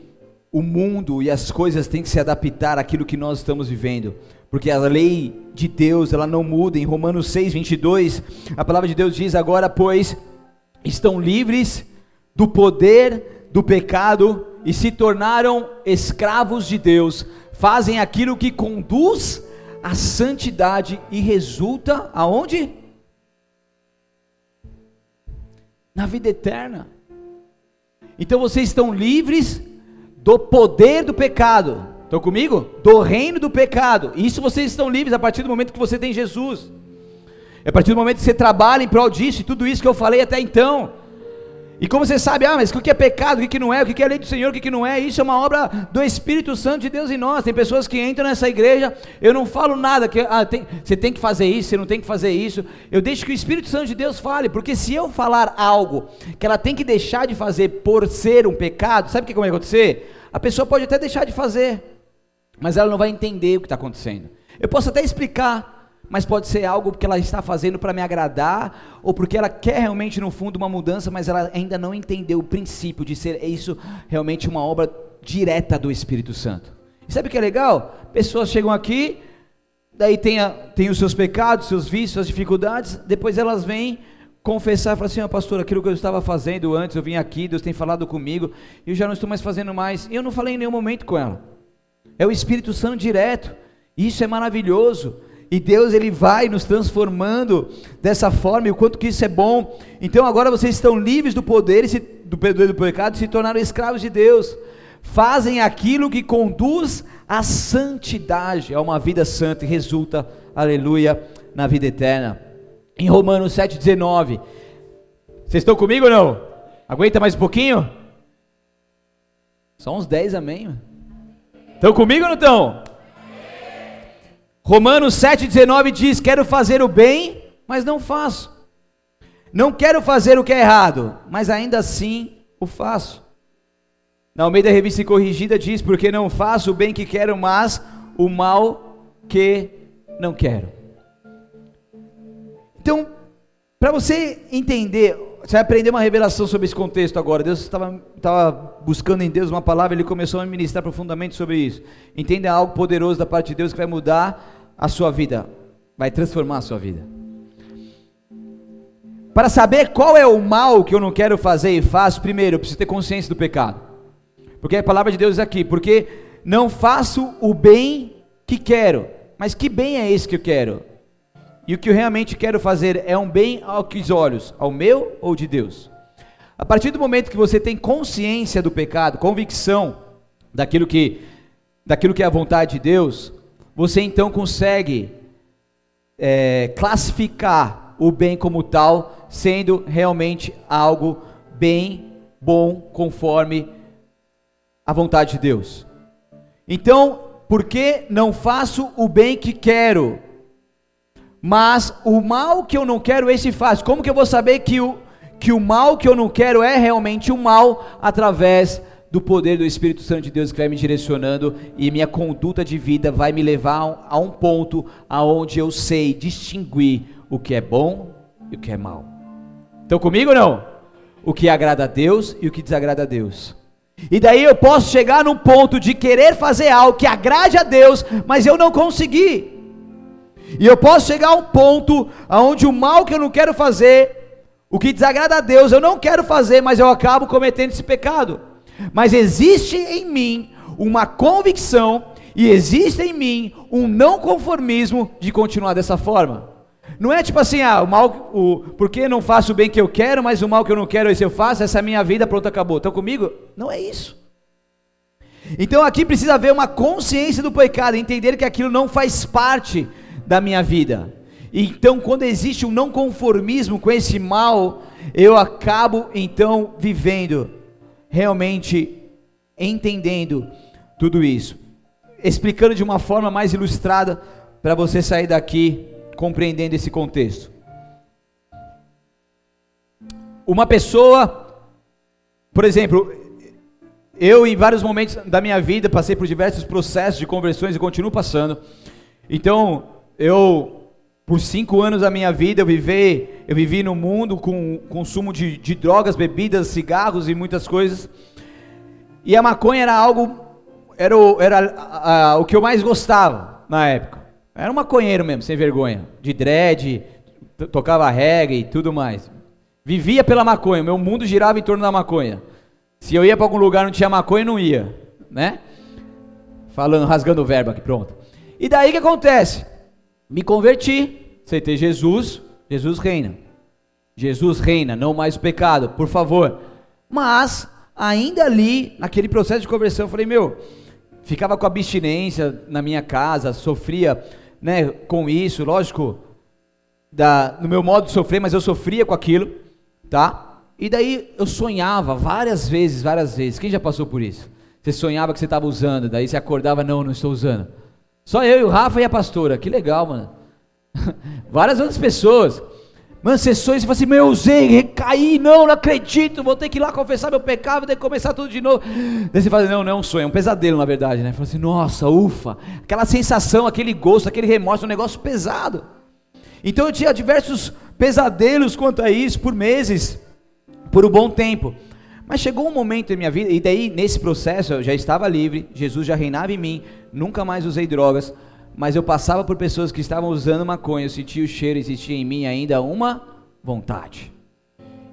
o mundo e as coisas têm que se adaptar àquilo que nós estamos vivendo, porque a lei de Deus, ela não muda. Em Romanos 6, 22, a palavra de Deus diz: Agora, pois, estão livres do poder do pecado e se tornaram escravos de Deus, fazem aquilo que conduz à santidade e resulta aonde? Na vida eterna. Então vocês estão livres do poder do pecado. Estão comigo? Do reino do pecado. Isso vocês estão livres a partir do momento que você tem Jesus. É a partir do momento que você trabalha em prol disso e tudo isso que eu falei até então. E como você sabe, ah, mas o que é pecado, o que não é, o que é lei do Senhor, o que não é, isso é uma obra do Espírito Santo de Deus em nós. Tem pessoas que entram nessa igreja, eu não falo nada, que ah, tem, você tem que fazer isso, você não tem que fazer isso. Eu deixo que o Espírito Santo de Deus fale, porque se eu falar algo que ela tem que deixar de fazer por ser um pecado, sabe o que vai acontecer? A pessoa pode até deixar de fazer, mas ela não vai entender o que está acontecendo. Eu posso até explicar, mas pode ser algo que ela está fazendo para me agradar, ou porque ela quer realmente no fundo uma mudança, mas ela ainda não entendeu o princípio de ser isso realmente uma obra direta do Espírito Santo. E sabe o que é legal? Pessoas chegam aqui, daí tem, a, tem os seus pecados, seus vícios, suas dificuldades, depois elas vêm confessar e falar assim, oh, pastor, aquilo que eu estava fazendo antes, eu vim aqui, Deus tem falado comigo, eu já não estou mais fazendo mais, e eu não falei em nenhum momento com ela. É o Espírito Santo direto, isso é maravilhoso. E Deus ele vai nos transformando dessa forma, e o quanto que isso é bom. Então agora vocês estão livres do poder e do poder do pecado e se tornaram escravos de Deus. Fazem aquilo que conduz à santidade, a uma vida santa e resulta, aleluia, na vida eterna. Em Romanos 7,19. Vocês estão comigo ou não? Aguenta mais um pouquinho? Só uns 10, amém? Estão comigo ou não estão? Romanos 7,19 diz: Quero fazer o bem, mas não faço. Não quero fazer o que é errado, mas ainda assim o faço. Na Almeida Revista Corrigida diz: Porque não faço o bem que quero, mas o mal que não quero. Então, para você entender, você vai aprender uma revelação sobre esse contexto agora. Deus estava buscando em Deus uma palavra, ele começou a ministrar profundamente sobre isso. Entenda algo poderoso da parte de Deus que vai mudar a sua vida, vai transformar a sua vida. Para saber qual é o mal que eu não quero fazer e faço, primeiro eu preciso ter consciência do pecado. Porque a palavra de Deus é aqui, porque não faço o bem que quero. Mas que bem é esse que eu quero? E o que eu realmente quero fazer é um bem aos olhos, ao meu ou de Deus? A partir do momento que você tem consciência do pecado, convicção daquilo que, daquilo que é a vontade de Deus, você então consegue é, classificar o bem como tal, sendo realmente algo bem, bom, conforme a vontade de Deus. Então, por que não faço o bem que quero? Mas o mal que eu não quero, esse faz. Como que eu vou saber que o, que o mal que eu não quero é realmente o mal? Através do poder do Espírito Santo de Deus que vai me direcionando e minha conduta de vida vai me levar a um ponto aonde eu sei distinguir o que é bom e o que é mal. Estão comigo ou não? O que agrada a Deus e o que desagrada a Deus. E daí eu posso chegar num ponto de querer fazer algo que agrade a Deus, mas eu não consegui. E eu posso chegar a um ponto onde o mal que eu não quero fazer, o que desagrada a Deus, eu não quero fazer, mas eu acabo cometendo esse pecado. Mas existe em mim uma convicção e existe em mim um não conformismo de continuar dessa forma. Não é tipo assim, ah, o mal, o, porque não faço o bem que eu quero, mas o mal que eu não quero, esse eu faço, essa é a minha vida, pronto, acabou. Estão comigo? Não é isso. Então aqui precisa haver uma consciência do pecado, entender que aquilo não faz parte da minha vida. Então, quando existe um não conformismo com esse mal, eu acabo então vivendo, realmente entendendo tudo isso, explicando de uma forma mais ilustrada para você sair daqui compreendendo esse contexto. Uma pessoa, por exemplo, eu em vários momentos da minha vida passei por diversos processos de conversões e continuo passando. Então, eu, por cinco anos da minha vida, eu vivi, eu vivi no mundo com consumo de, de drogas, bebidas, cigarros e muitas coisas. E a maconha era algo, era, o, era a, a, o que eu mais gostava na época. Era um maconheiro mesmo, sem vergonha. De dread, tocava reggae e tudo mais. Vivia pela maconha, meu mundo girava em torno da maconha. Se eu ia para algum lugar não tinha maconha, não ia, né? Falando, rasgando o verbo aqui, pronto. E daí que acontece? Me converti, aceitei Jesus, Jesus reina. Jesus reina, não mais o pecado, por favor. Mas, ainda ali, naquele processo de conversão, eu falei, meu, ficava com abstinência na minha casa, sofria né, com isso, lógico, da, no meu modo de sofrer, mas eu sofria com aquilo, tá? E daí eu sonhava várias vezes, várias vezes. Quem já passou por isso? Você sonhava que você estava usando, daí você acordava, não, não estou usando. Só eu e o Rafa e a pastora. Que legal, mano. Várias outras pessoas. Mano, sessões e fala assim: Meu, eu usei, recaí, não, não acredito, vou ter que ir lá confessar meu pecado, vou ter que começar tudo de novo. Daí você fala: Não, não é um sonho, é um pesadelo na verdade, né? Fala assim: Nossa, ufa, aquela sensação, aquele gosto, aquele remorso, um negócio pesado. Então eu tinha diversos pesadelos quanto a isso por meses, por um bom tempo. Mas chegou um momento em minha vida, e daí nesse processo eu já estava livre, Jesus já reinava em mim, nunca mais usei drogas, mas eu passava por pessoas que estavam usando maconha, eu sentia o cheiro, existia em mim ainda uma vontade.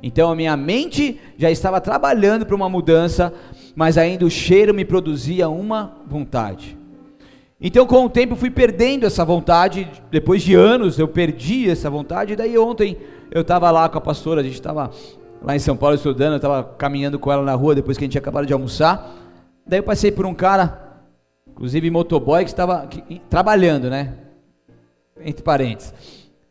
Então a minha mente já estava trabalhando para uma mudança, mas ainda o cheiro me produzia uma vontade. Então com o tempo fui perdendo essa vontade, depois de anos eu perdi essa vontade, e daí ontem eu estava lá com a pastora, a gente estava lá em São Paulo estudando, eu estava caminhando com ela na rua depois que a gente tinha acabado de almoçar. Daí eu passei por um cara, inclusive motoboy, que estava trabalhando, né? Entre parênteses.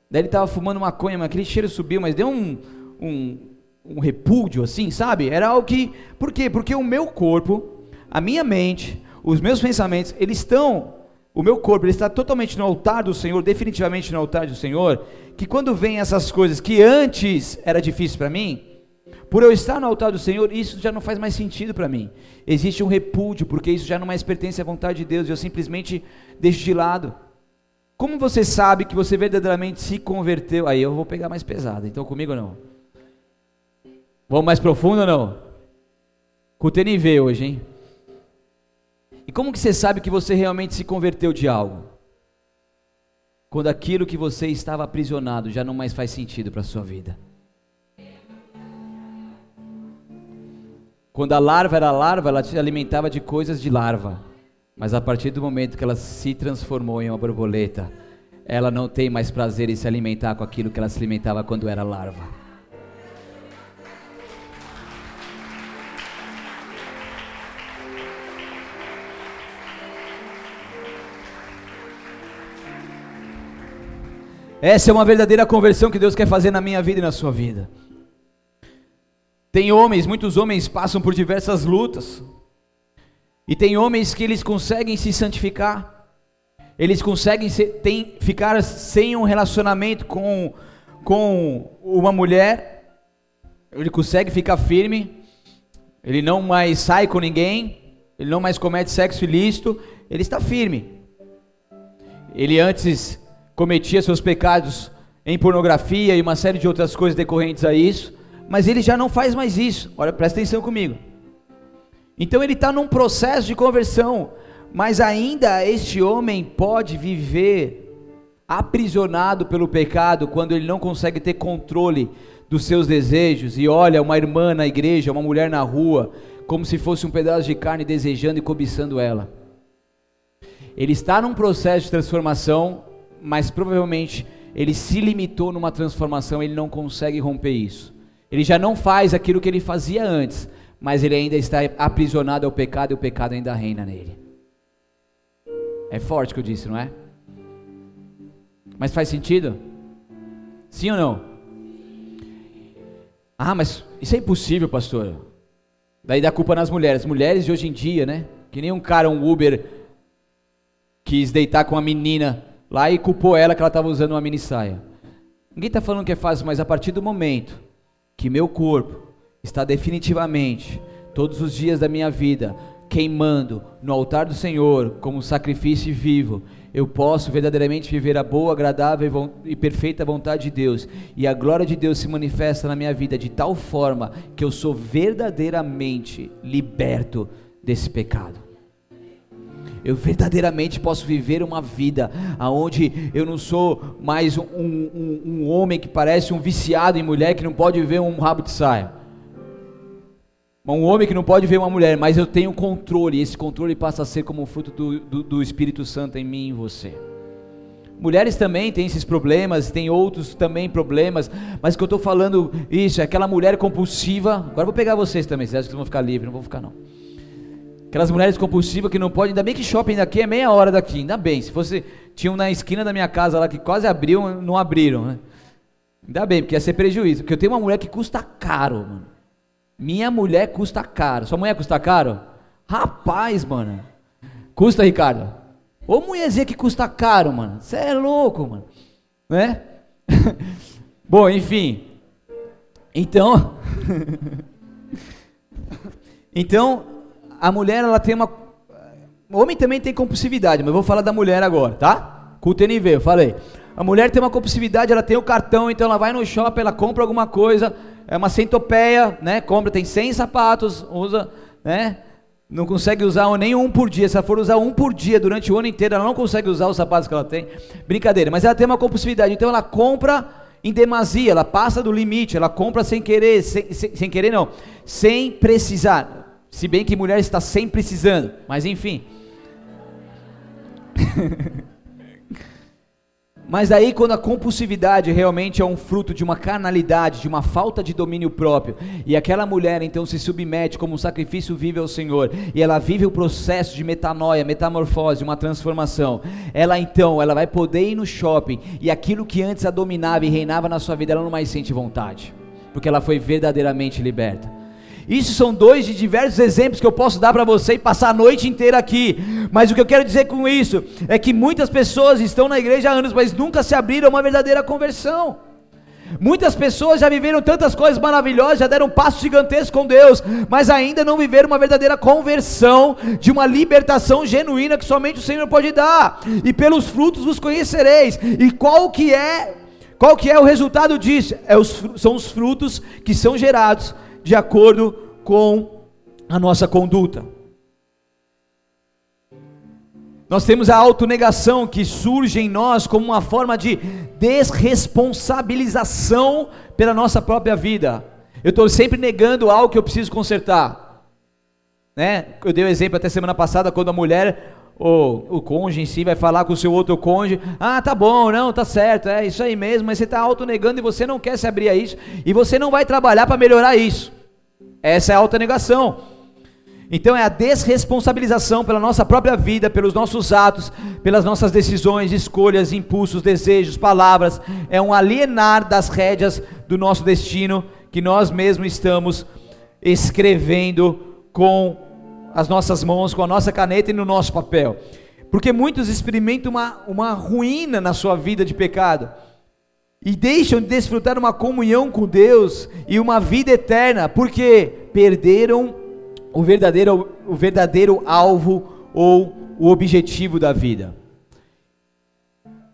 Daí ele estava fumando maconha, mas aquele cheiro subiu, mas deu um, um, um repúdio assim, sabe? Era algo que. Por quê? Porque o meu corpo, a minha mente, os meus pensamentos, eles estão. O meu corpo ele está totalmente no altar do Senhor, definitivamente no altar do Senhor, que quando vem essas coisas que antes era difícil para mim, Por eu estar no altar do Senhor, isso já não faz mais sentido para mim. Existe um repúdio, porque isso já não mais pertence à vontade de Deus, eu simplesmente deixo de lado. Como você sabe que você verdadeiramente se converteu? Aí eu vou pegar mais pesado, então comigo não. Vamos mais profundo ou não? Com o TNV hoje, hein? E como que você sabe que você realmente se converteu de algo? Quando aquilo que você estava aprisionado já não mais faz sentido para a sua vida. Quando a larva era larva, ela se alimentava de coisas de larva. Mas a partir do momento que ela se transformou em uma borboleta, ela não tem mais prazer em se alimentar com aquilo que ela se alimentava quando era larva. Essa é uma verdadeira conversão que Deus quer fazer na minha vida e na sua vida. Tem homens, muitos homens passam por diversas lutas. E tem homens que eles conseguem se santificar. Eles conseguem ser, tem, ficar sem um relacionamento com, com uma mulher. Ele consegue ficar firme. Ele não mais sai com ninguém. Ele não mais comete sexo ilícito. Ele está firme. Ele antes cometia seus pecados em pornografia e uma série de outras coisas decorrentes a isso mas ele já não faz mais isso. Olha, presta atenção comigo. Então ele está num processo de conversão, mas ainda este homem pode viver aprisionado pelo pecado quando ele não consegue ter controle dos seus desejos e olha uma irmã na igreja, uma mulher na rua, como se fosse um pedaço de carne desejando e cobiçando ela. Ele está num processo de transformação, mas provavelmente ele se limitou numa transformação, ele não consegue romper isso. Ele já não faz aquilo que ele fazia antes, mas ele ainda está aprisionado ao pecado e o pecado ainda reina nele. É forte o que eu disse, não é? Mas faz sentido? Sim ou não? Ah, mas isso é impossível, pastor. Daí dá culpa nas mulheres. Mulheres de hoje em dia, né? Que nem um cara, um Uber, quis deitar com uma menina lá e culpou ela que ela estava usando uma mini saia. Ninguém está falando que é fácil, mas a partir do momento que meu corpo está definitivamente, todos os dias da minha vida, queimando no altar do Senhor como sacrifício vivo, eu posso verdadeiramente viver a boa, agradável e perfeita vontade de Deus, e a glória de Deus se manifesta na minha vida de tal forma que eu sou verdadeiramente liberto desse pecado eu verdadeiramente posso viver uma vida onde eu não sou mais um, um, um, homem que parece um viciado em mulher que não pode ver um rabo de saia. Um homem que não pode ver uma mulher, mas eu tenho controle, e esse controle passa a ser como fruto do, do, do Espírito Santo em mim e em você. Mulheres também têm esses problemas, tem outros também problemas, mas que eu estou falando, isso, é aquela mulher compulsiva. Agora eu vou pegar vocês também, vocês acham que vocês vão ficar livres? Não vou ficar não. Aquelas mulheres compulsivas que não podem, ainda bem que shopping daqui é meia hora daqui, ainda bem. Se fosse, tinham na esquina da minha casa lá que quase abriam, não abriram, né? Ainda bem, porque ia ser prejuízo. Porque eu tenho uma mulher que custa caro, mano. Minha mulher custa caro. Sua mulher custa caro? Rapaz, mano. Custa, Ricardo? Ô mulherzinha que custa caro, mano. Você é louco, mano. Né? Bom, enfim. Então. então, a mulher ela tem uma. O homem também tem compulsividade, mas eu vou falar da mulher agora, tá? Com o TNV, eu falei. A mulher tem uma compulsividade, ela tem o cartão, então ela vai no shopping, ela compra alguma coisa, é uma centopeia, né? Compra, tem 100 sapatos, usa, né? Não consegue usar nenhum por dia. Se ela for usar um por dia durante o ano inteiro, ela não consegue usar os sapatos que ela tem. Brincadeira, mas ela tem uma compulsividade, então ela compra em demasia, ela passa do limite, ela compra sem querer, sem, sem, sem querer não, sem precisar. Se bem que mulher está sempre precisando, mas enfim. mas aí quando a compulsividade realmente é um fruto de uma carnalidade, de uma falta de domínio próprio, e aquela mulher então se submete como um sacrifício vivo ao Senhor, e ela vive o processo de metanoia, metamorfose, uma transformação. Ela então, ela vai poder ir no shopping e aquilo que antes a dominava e reinava na sua vida, ela não mais sente vontade, porque ela foi verdadeiramente liberta. Isso são dois de diversos exemplos que eu posso dar para você e passar a noite inteira aqui. Mas o que eu quero dizer com isso é que muitas pessoas estão na igreja há anos, mas nunca se abriram a uma verdadeira conversão. Muitas pessoas já viveram tantas coisas maravilhosas, já deram passos gigantescos com Deus, mas ainda não viveram uma verdadeira conversão, de uma libertação genuína que somente o Senhor pode dar. E pelos frutos vos conhecereis. E qual que é qual que é o resultado disso? É os, são os frutos que são gerados de acordo com a nossa conduta. Nós temos a autonegação que surge em nós como uma forma de desresponsabilização pela nossa própria vida. Eu estou sempre negando algo que eu preciso consertar. Né? Eu dei o um exemplo até semana passada quando a mulher, o, o cônjuge em si, vai falar com o seu outro cônjuge: Ah, tá bom, não, tá certo, é isso aí mesmo, mas você está autonegando e você não quer se abrir a isso, e você não vai trabalhar para melhorar isso. Essa é a autonegação. Então é a desresponsabilização pela nossa própria vida, pelos nossos atos, pelas nossas decisões, escolhas, impulsos, desejos, palavras. É um alienar das rédeas do nosso destino que nós mesmos estamos escrevendo com as nossas mãos, com a nossa caneta e no nosso papel. Porque muitos experimentam uma, uma ruína na sua vida de pecado e deixam de desfrutar uma comunhão com Deus e uma vida eterna, porque perderam o verdadeiro, o verdadeiro alvo ou o objetivo da vida.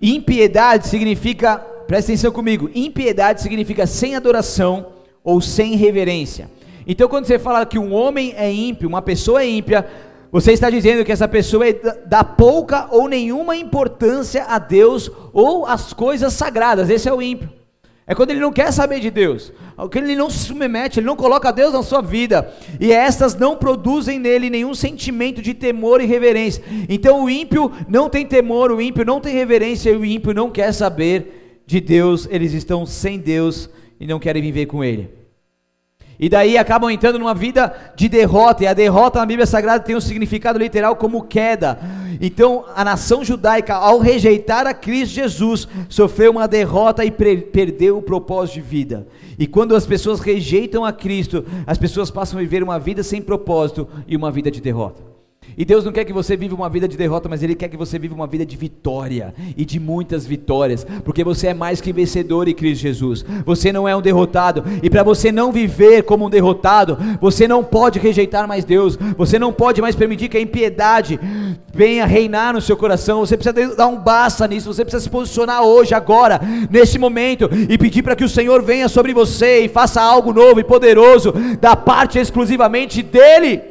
Impiedade significa, presta atenção comigo, impiedade significa sem adoração ou sem reverência. Então, quando você fala que um homem é ímpio, uma pessoa é ímpia, você está dizendo que essa pessoa é dá pouca ou nenhuma importância a Deus ou às coisas sagradas. Esse é o ímpio. É quando ele não quer saber de Deus, é quando ele não se submete, ele não coloca Deus na sua vida, e estas não produzem nele nenhum sentimento de temor e reverência. Então o ímpio não tem temor, o ímpio não tem reverência, e o ímpio não quer saber de Deus, eles estão sem Deus e não querem viver com Ele. E daí acabam entrando numa vida de derrota, e a derrota na Bíblia Sagrada tem um significado literal como queda. Então, a nação judaica, ao rejeitar a Cristo Jesus, sofreu uma derrota e perdeu o propósito de vida. E quando as pessoas rejeitam a Cristo, as pessoas passam a viver uma vida sem propósito e uma vida de derrota. E Deus não quer que você viva uma vida de derrota, mas Ele quer que você viva uma vida de vitória e de muitas vitórias, porque você é mais que vencedor em Cristo Jesus. Você não é um derrotado, e para você não viver como um derrotado, você não pode rejeitar mais Deus, você não pode mais permitir que a impiedade venha reinar no seu coração. Você precisa dar um basta nisso, você precisa se posicionar hoje, agora, nesse momento, e pedir para que o Senhor venha sobre você e faça algo novo e poderoso da parte exclusivamente dEle.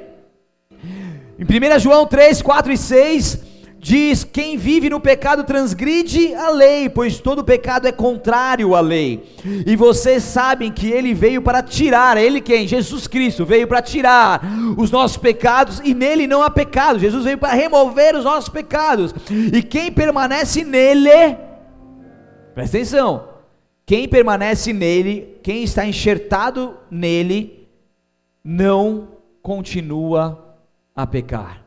Em 1 João 3, 4 e 6, diz: Quem vive no pecado transgride a lei, pois todo pecado é contrário à lei. E vocês sabem que ele veio para tirar, ele quem? Jesus Cristo veio para tirar os nossos pecados e nele não há pecado. Jesus veio para remover os nossos pecados. E quem permanece nele, presta atenção, quem permanece nele, quem está enxertado nele, não continua a pecar.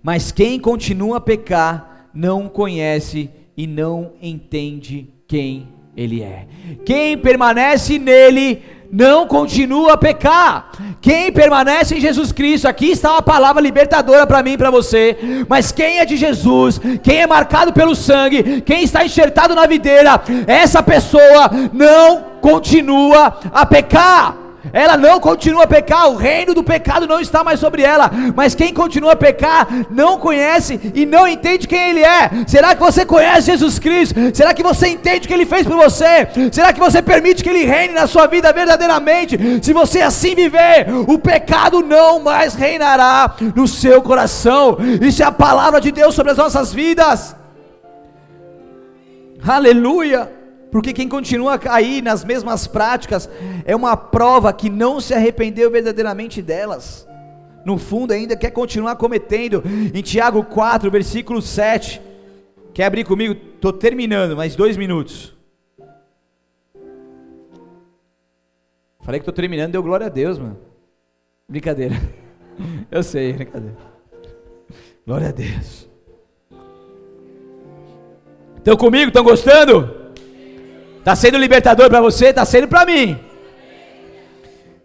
Mas quem continua a pecar não conhece e não entende quem ele é. Quem permanece nele não continua a pecar. Quem permanece em Jesus Cristo, aqui está uma palavra libertadora para mim e para você. Mas quem é de Jesus, quem é marcado pelo sangue, quem está enxertado na videira, essa pessoa não continua a pecar ela não continua a pecar, o reino do pecado não está mais sobre ela, mas quem continua a pecar não conhece e não entende quem ele é. Será que você conhece Jesus Cristo? Será que você entende o que ele fez por você? Será que você permite que ele reine na sua vida verdadeiramente? Se você assim viver, o pecado não mais reinará no seu coração. Isso é a palavra de Deus sobre as nossas vidas. Aleluia. Porque quem continua a cair nas mesmas práticas é uma prova que não se arrependeu verdadeiramente delas. No fundo, ainda quer continuar cometendo. Em Tiago 4, versículo 7. Quer abrir comigo? Estou terminando, mais dois minutos. Falei que estou terminando, deu glória a Deus, mano. Brincadeira. Eu sei, brincadeira. Glória a Deus. Estão comigo? Estão gostando? Está sendo libertador para você? Está sendo para mim.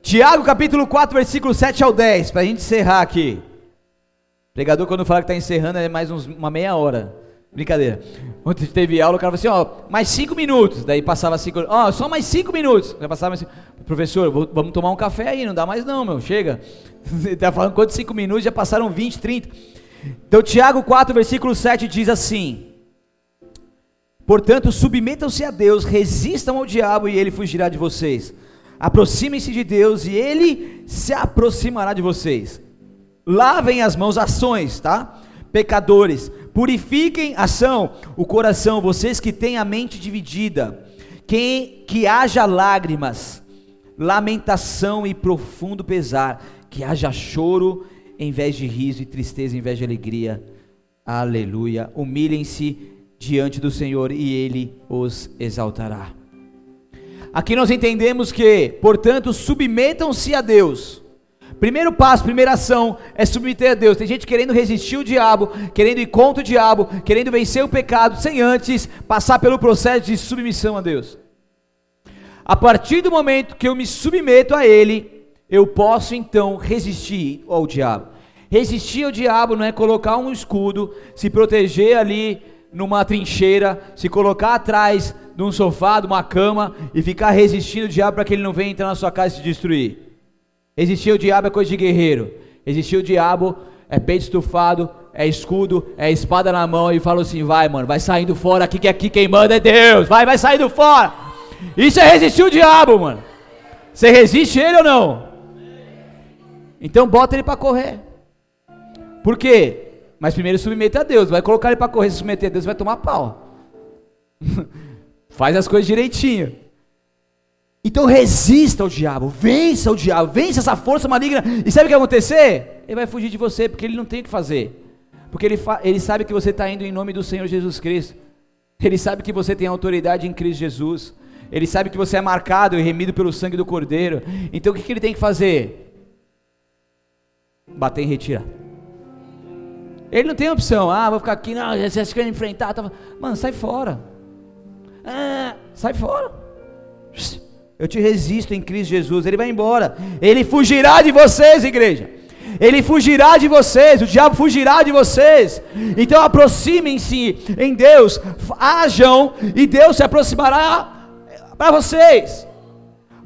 Tiago capítulo 4, versículo 7 ao 10, para a gente encerrar aqui. O pregador, quando fala que está encerrando, é mais uns, uma meia hora. Brincadeira. Ontem teve aula, o cara falou assim, ó, mais cinco minutos. Daí passava cinco, ó, só mais cinco minutos. Já passava mais cinco. Professor, vou, vamos tomar um café aí, não dá mais não, meu, chega. Ele tá falando quantos cinco minutos, já passaram 20, 30. Então Tiago 4, versículo 7 diz assim, Portanto, submetam-se a Deus, resistam ao diabo e ele fugirá de vocês. Aproximem-se de Deus e ele se aproximará de vocês. Lavem as mãos, ações, tá? Pecadores, purifiquem ação, o coração, vocês que têm a mente dividida. Que, que haja lágrimas, lamentação e profundo pesar, que haja choro em vez de riso e tristeza em vez de alegria. Aleluia. Humilhem-se diante do Senhor e Ele os exaltará. Aqui nós entendemos que, portanto, submetam-se a Deus. Primeiro passo, primeira ação é submeter a Deus. Tem gente querendo resistir o diabo, querendo ir contra o diabo, querendo vencer o pecado, sem antes passar pelo processo de submissão a Deus. A partir do momento que eu me submeto a Ele, eu posso então resistir ao diabo. Resistir ao diabo não é colocar um escudo, se proteger ali numa trincheira, se colocar atrás de um sofá, de uma cama e ficar resistindo o diabo para que ele não venha entrar na sua casa e te destruir. Existir o diabo é coisa de guerreiro. Existir o diabo é peito estufado, é escudo, é espada na mão e fala assim: vai, mano, vai saindo fora aqui que aqui quem manda é Deus. Vai, vai saindo fora. Isso é resistir o diabo, mano. Você resiste ele ou não? Então bota ele para correr. Por quê? Mas primeiro submeta a Deus. Vai colocar ele para correr, se submeter a Deus, vai tomar pau. Faz as coisas direitinho. Então resista ao diabo, vença o diabo, vença essa força maligna. E sabe o que vai acontecer? Ele vai fugir de você, porque ele não tem o que fazer. Porque ele, ele sabe que você está indo em nome do Senhor Jesus Cristo. Ele sabe que você tem autoridade em Cristo Jesus. Ele sabe que você é marcado e remido pelo sangue do Cordeiro. Então o que, que ele tem que fazer? Bater em retira. Ele não tem opção. Ah, vou ficar aqui, não, vocês querem enfrentar. Tá... Mano, sai fora. Ah, sai fora. Eu te resisto em Cristo Jesus. Ele vai embora. Ele fugirá de vocês, igreja. Ele fugirá de vocês, o diabo fugirá de vocês. Então aproximem-se em Deus, hajam e Deus se aproximará para vocês.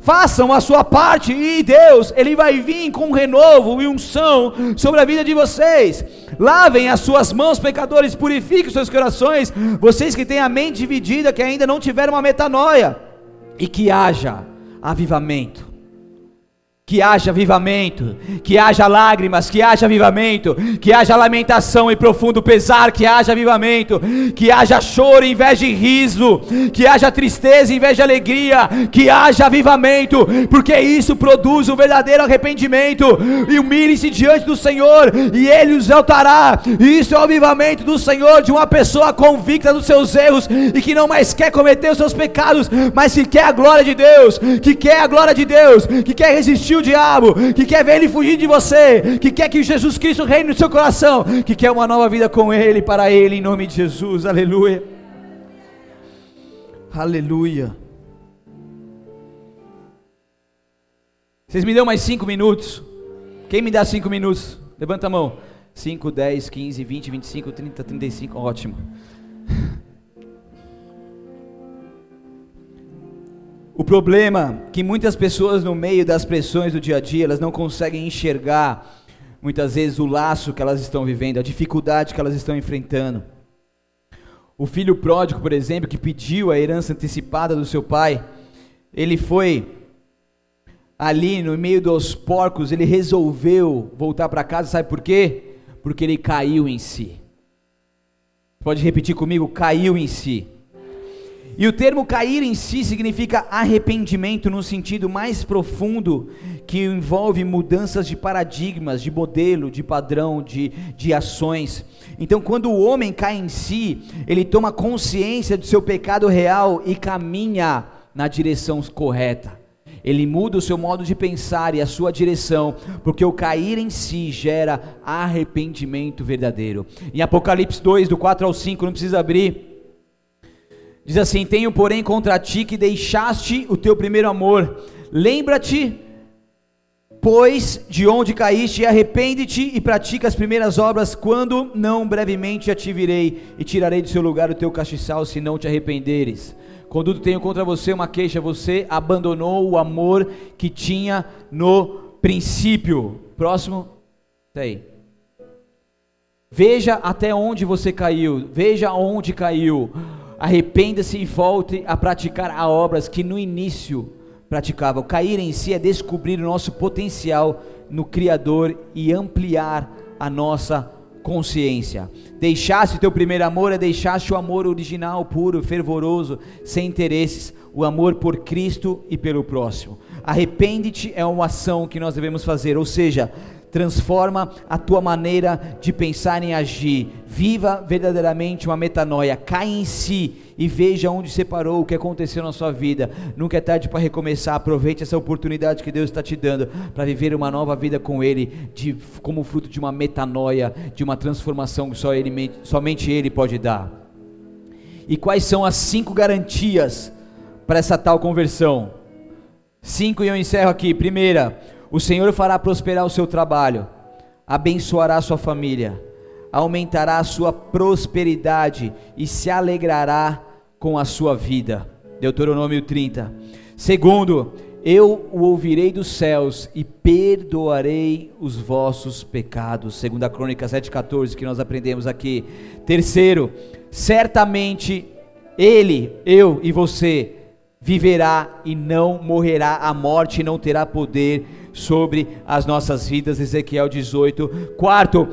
Façam a sua parte e Deus, Ele vai vir com renovo e unção sobre a vida de vocês. Lavem as suas mãos, pecadores, purifiquem os seus corações, vocês que têm a mente dividida, que ainda não tiveram uma metanoia, e que haja avivamento que haja avivamento, que haja lágrimas, que haja avivamento, que haja lamentação e profundo pesar, que haja avivamento, que haja choro em vez de riso, que haja tristeza em vez de alegria, que haja avivamento, porque isso produz um verdadeiro arrependimento. E humilhe-se diante do Senhor, e Ele os exaltará. Isso é o avivamento do Senhor, de uma pessoa convicta dos seus erros e que não mais quer cometer os seus pecados, mas que quer a glória de Deus, que quer a glória de Deus, que quer resistir o diabo, que quer ver ele fugir de você, que quer que Jesus Cristo reine no seu coração, que quer uma nova vida com ele, para ele, em nome de Jesus, aleluia. Aleluia. Vocês me dão mais cinco minutos? Quem me dá cinco minutos? Levanta a mão. 5, 10, 15, 20, 25, 30, 35, ótimo. O problema é que muitas pessoas no meio das pressões do dia a dia, elas não conseguem enxergar muitas vezes o laço que elas estão vivendo, a dificuldade que elas estão enfrentando. O filho pródigo, por exemplo, que pediu a herança antecipada do seu pai, ele foi ali no meio dos porcos, ele resolveu voltar para casa, sabe por quê? Porque ele caiu em si. Pode repetir comigo? Caiu em si. E o termo cair em si significa arrependimento no sentido mais profundo, que envolve mudanças de paradigmas, de modelo, de padrão, de, de ações. Então, quando o homem cai em si, ele toma consciência do seu pecado real e caminha na direção correta. Ele muda o seu modo de pensar e a sua direção, porque o cair em si gera arrependimento verdadeiro. Em Apocalipse 2, do 4 ao 5, não precisa abrir Diz assim: Tenho, porém, contra ti que deixaste o teu primeiro amor. Lembra-te Pois de onde caíste, arrepende-te e pratica as primeiras obras, quando não brevemente a te virei e tirarei do seu lugar o teu castiçal, se não te arrependeres. Contudo, tenho contra você uma queixa: você abandonou o amor que tinha no princípio. Próximo, tá aí. Veja até onde você caiu, veja onde caiu. Arrependa-se e volte a praticar as obras que no início praticavam. Cair em si é descobrir o nosso potencial no Criador e ampliar a nossa consciência. Deixaste o teu primeiro amor é deixaste o amor original, puro, fervoroso, sem interesses, o amor por Cristo e pelo próximo. Arrepende-te é uma ação que nós devemos fazer, ou seja, transforma a tua maneira de pensar e agir. Viva verdadeiramente uma metanoia, cai em si e veja onde separou, o que aconteceu na sua vida. Nunca é tarde para recomeçar. Aproveite essa oportunidade que Deus está te dando para viver uma nova vida com Ele, de, como fruto de uma metanoia, de uma transformação que só ele, somente Ele pode dar. E quais são as cinco garantias para essa tal conversão? Cinco e eu encerro aqui. Primeira, o Senhor fará prosperar o seu trabalho, abençoará a sua família, aumentará a sua prosperidade e se alegrará com a sua vida. Deuteronômio 30. Segundo, eu o ouvirei dos céus e perdoarei os vossos pecados. Segunda Crônica 7:14 que nós aprendemos aqui. Terceiro, certamente ele, eu e você viverá e não morrerá, a morte não terá poder sobre as nossas vidas. Ezequiel 18. Quarto,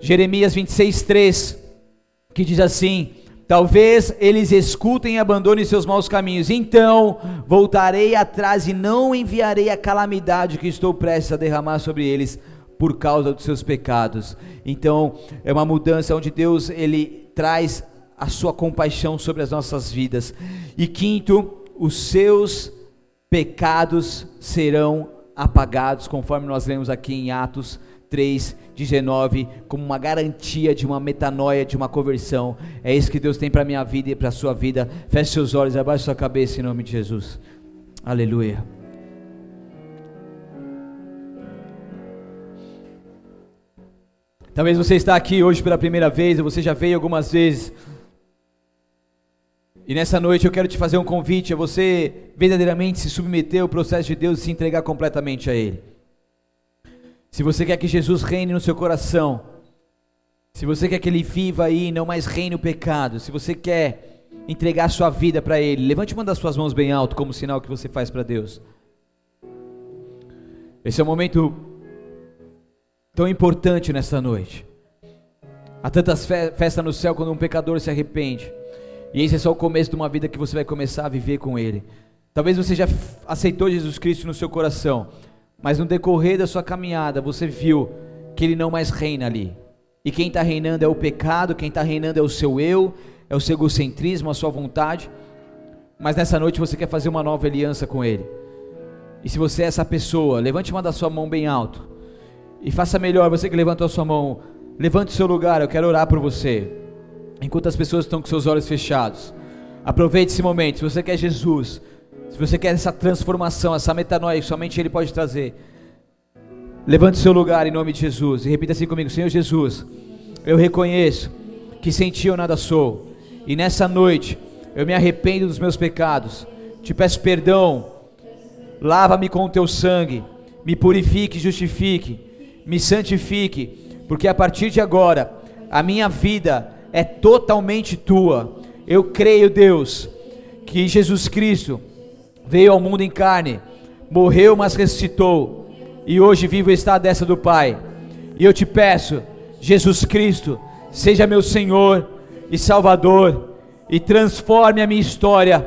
Jeremias 26, 3, que diz assim: Talvez eles escutem e abandonem seus maus caminhos, então voltarei atrás e não enviarei a calamidade que estou prestes a derramar sobre eles por causa dos seus pecados. Então, é uma mudança onde Deus ele traz a sua compaixão sobre as nossas vidas. E quinto, os seus pecados serão apagados, conforme nós lemos aqui em Atos 3:19, como uma garantia de uma metanoia, de uma conversão. É isso que Deus tem para a minha vida e para a sua vida. Feche seus olhos, abaixe sua cabeça em nome de Jesus. Aleluia. Talvez você está aqui hoje pela primeira vez, ou você já veio algumas vezes. E nessa noite eu quero te fazer um convite a você verdadeiramente se submeter ao processo de Deus e se entregar completamente a Ele. Se você quer que Jesus reine no seu coração, se você quer que Ele viva aí e não mais reine o pecado, se você quer entregar sua vida para Ele, levante uma das suas mãos bem alto como sinal que você faz para Deus. Esse é um momento tão importante nessa noite. Há tantas festas no céu quando um pecador se arrepende. E esse é só o começo de uma vida que você vai começar a viver com Ele. Talvez você já aceitou Jesus Cristo no seu coração, mas no decorrer da sua caminhada você viu que Ele não mais reina ali. E quem está reinando é o pecado, quem está reinando é o seu eu, é o seu egocentrismo, a sua vontade. Mas nessa noite você quer fazer uma nova aliança com Ele. E se você é essa pessoa, levante uma da sua mão bem alto. E faça melhor, você que levantou a sua mão, levante o seu lugar, eu quero orar por você enquanto as pessoas estão com seus olhos fechados. Aproveite esse momento. Se você quer Jesus, se você quer essa transformação, essa metanoia somente Ele pode trazer, levante seu lugar em nome de Jesus e repita assim comigo: Senhor Jesus, eu reconheço que sem Ti eu nada sou, e nessa noite eu me arrependo dos meus pecados, te peço perdão, lava-me com o Teu sangue, me purifique, justifique, me santifique, porque a partir de agora a minha vida é totalmente tua. Eu creio, Deus, que Jesus Cristo veio ao mundo em carne, morreu, mas ressuscitou, e hoje vivo está à destra do Pai. E eu te peço, Jesus Cristo, seja meu Senhor e Salvador, e transforme a minha história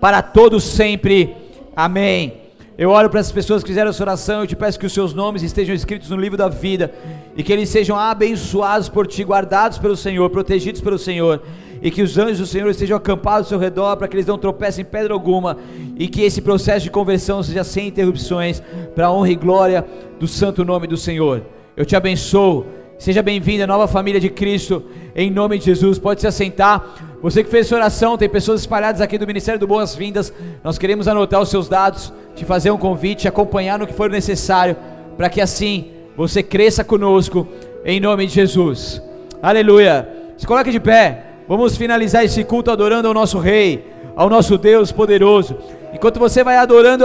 para todo sempre. Amém. Eu oro para as pessoas que fizeram essa oração, eu te peço que os seus nomes estejam escritos no livro da vida e que eles sejam abençoados por ti, guardados pelo Senhor, protegidos pelo Senhor, e que os anjos do Senhor estejam acampados ao seu redor para que eles não tropecem em pedra alguma e que esse processo de conversão seja sem interrupções para a honra e glória do santo nome do Senhor. Eu te abençoo. Seja bem-vindo à nova família de Cristo, em nome de Jesus. Pode se assentar. Você que fez essa oração, tem pessoas espalhadas aqui do Ministério do Boas-Vindas. Nós queremos anotar os seus dados, te fazer um convite, acompanhar no que for necessário para que assim você cresça conosco, em nome de Jesus. Aleluia. Se coloque de pé. Vamos finalizar esse culto adorando ao nosso Rei, ao nosso Deus poderoso. Enquanto você vai adorando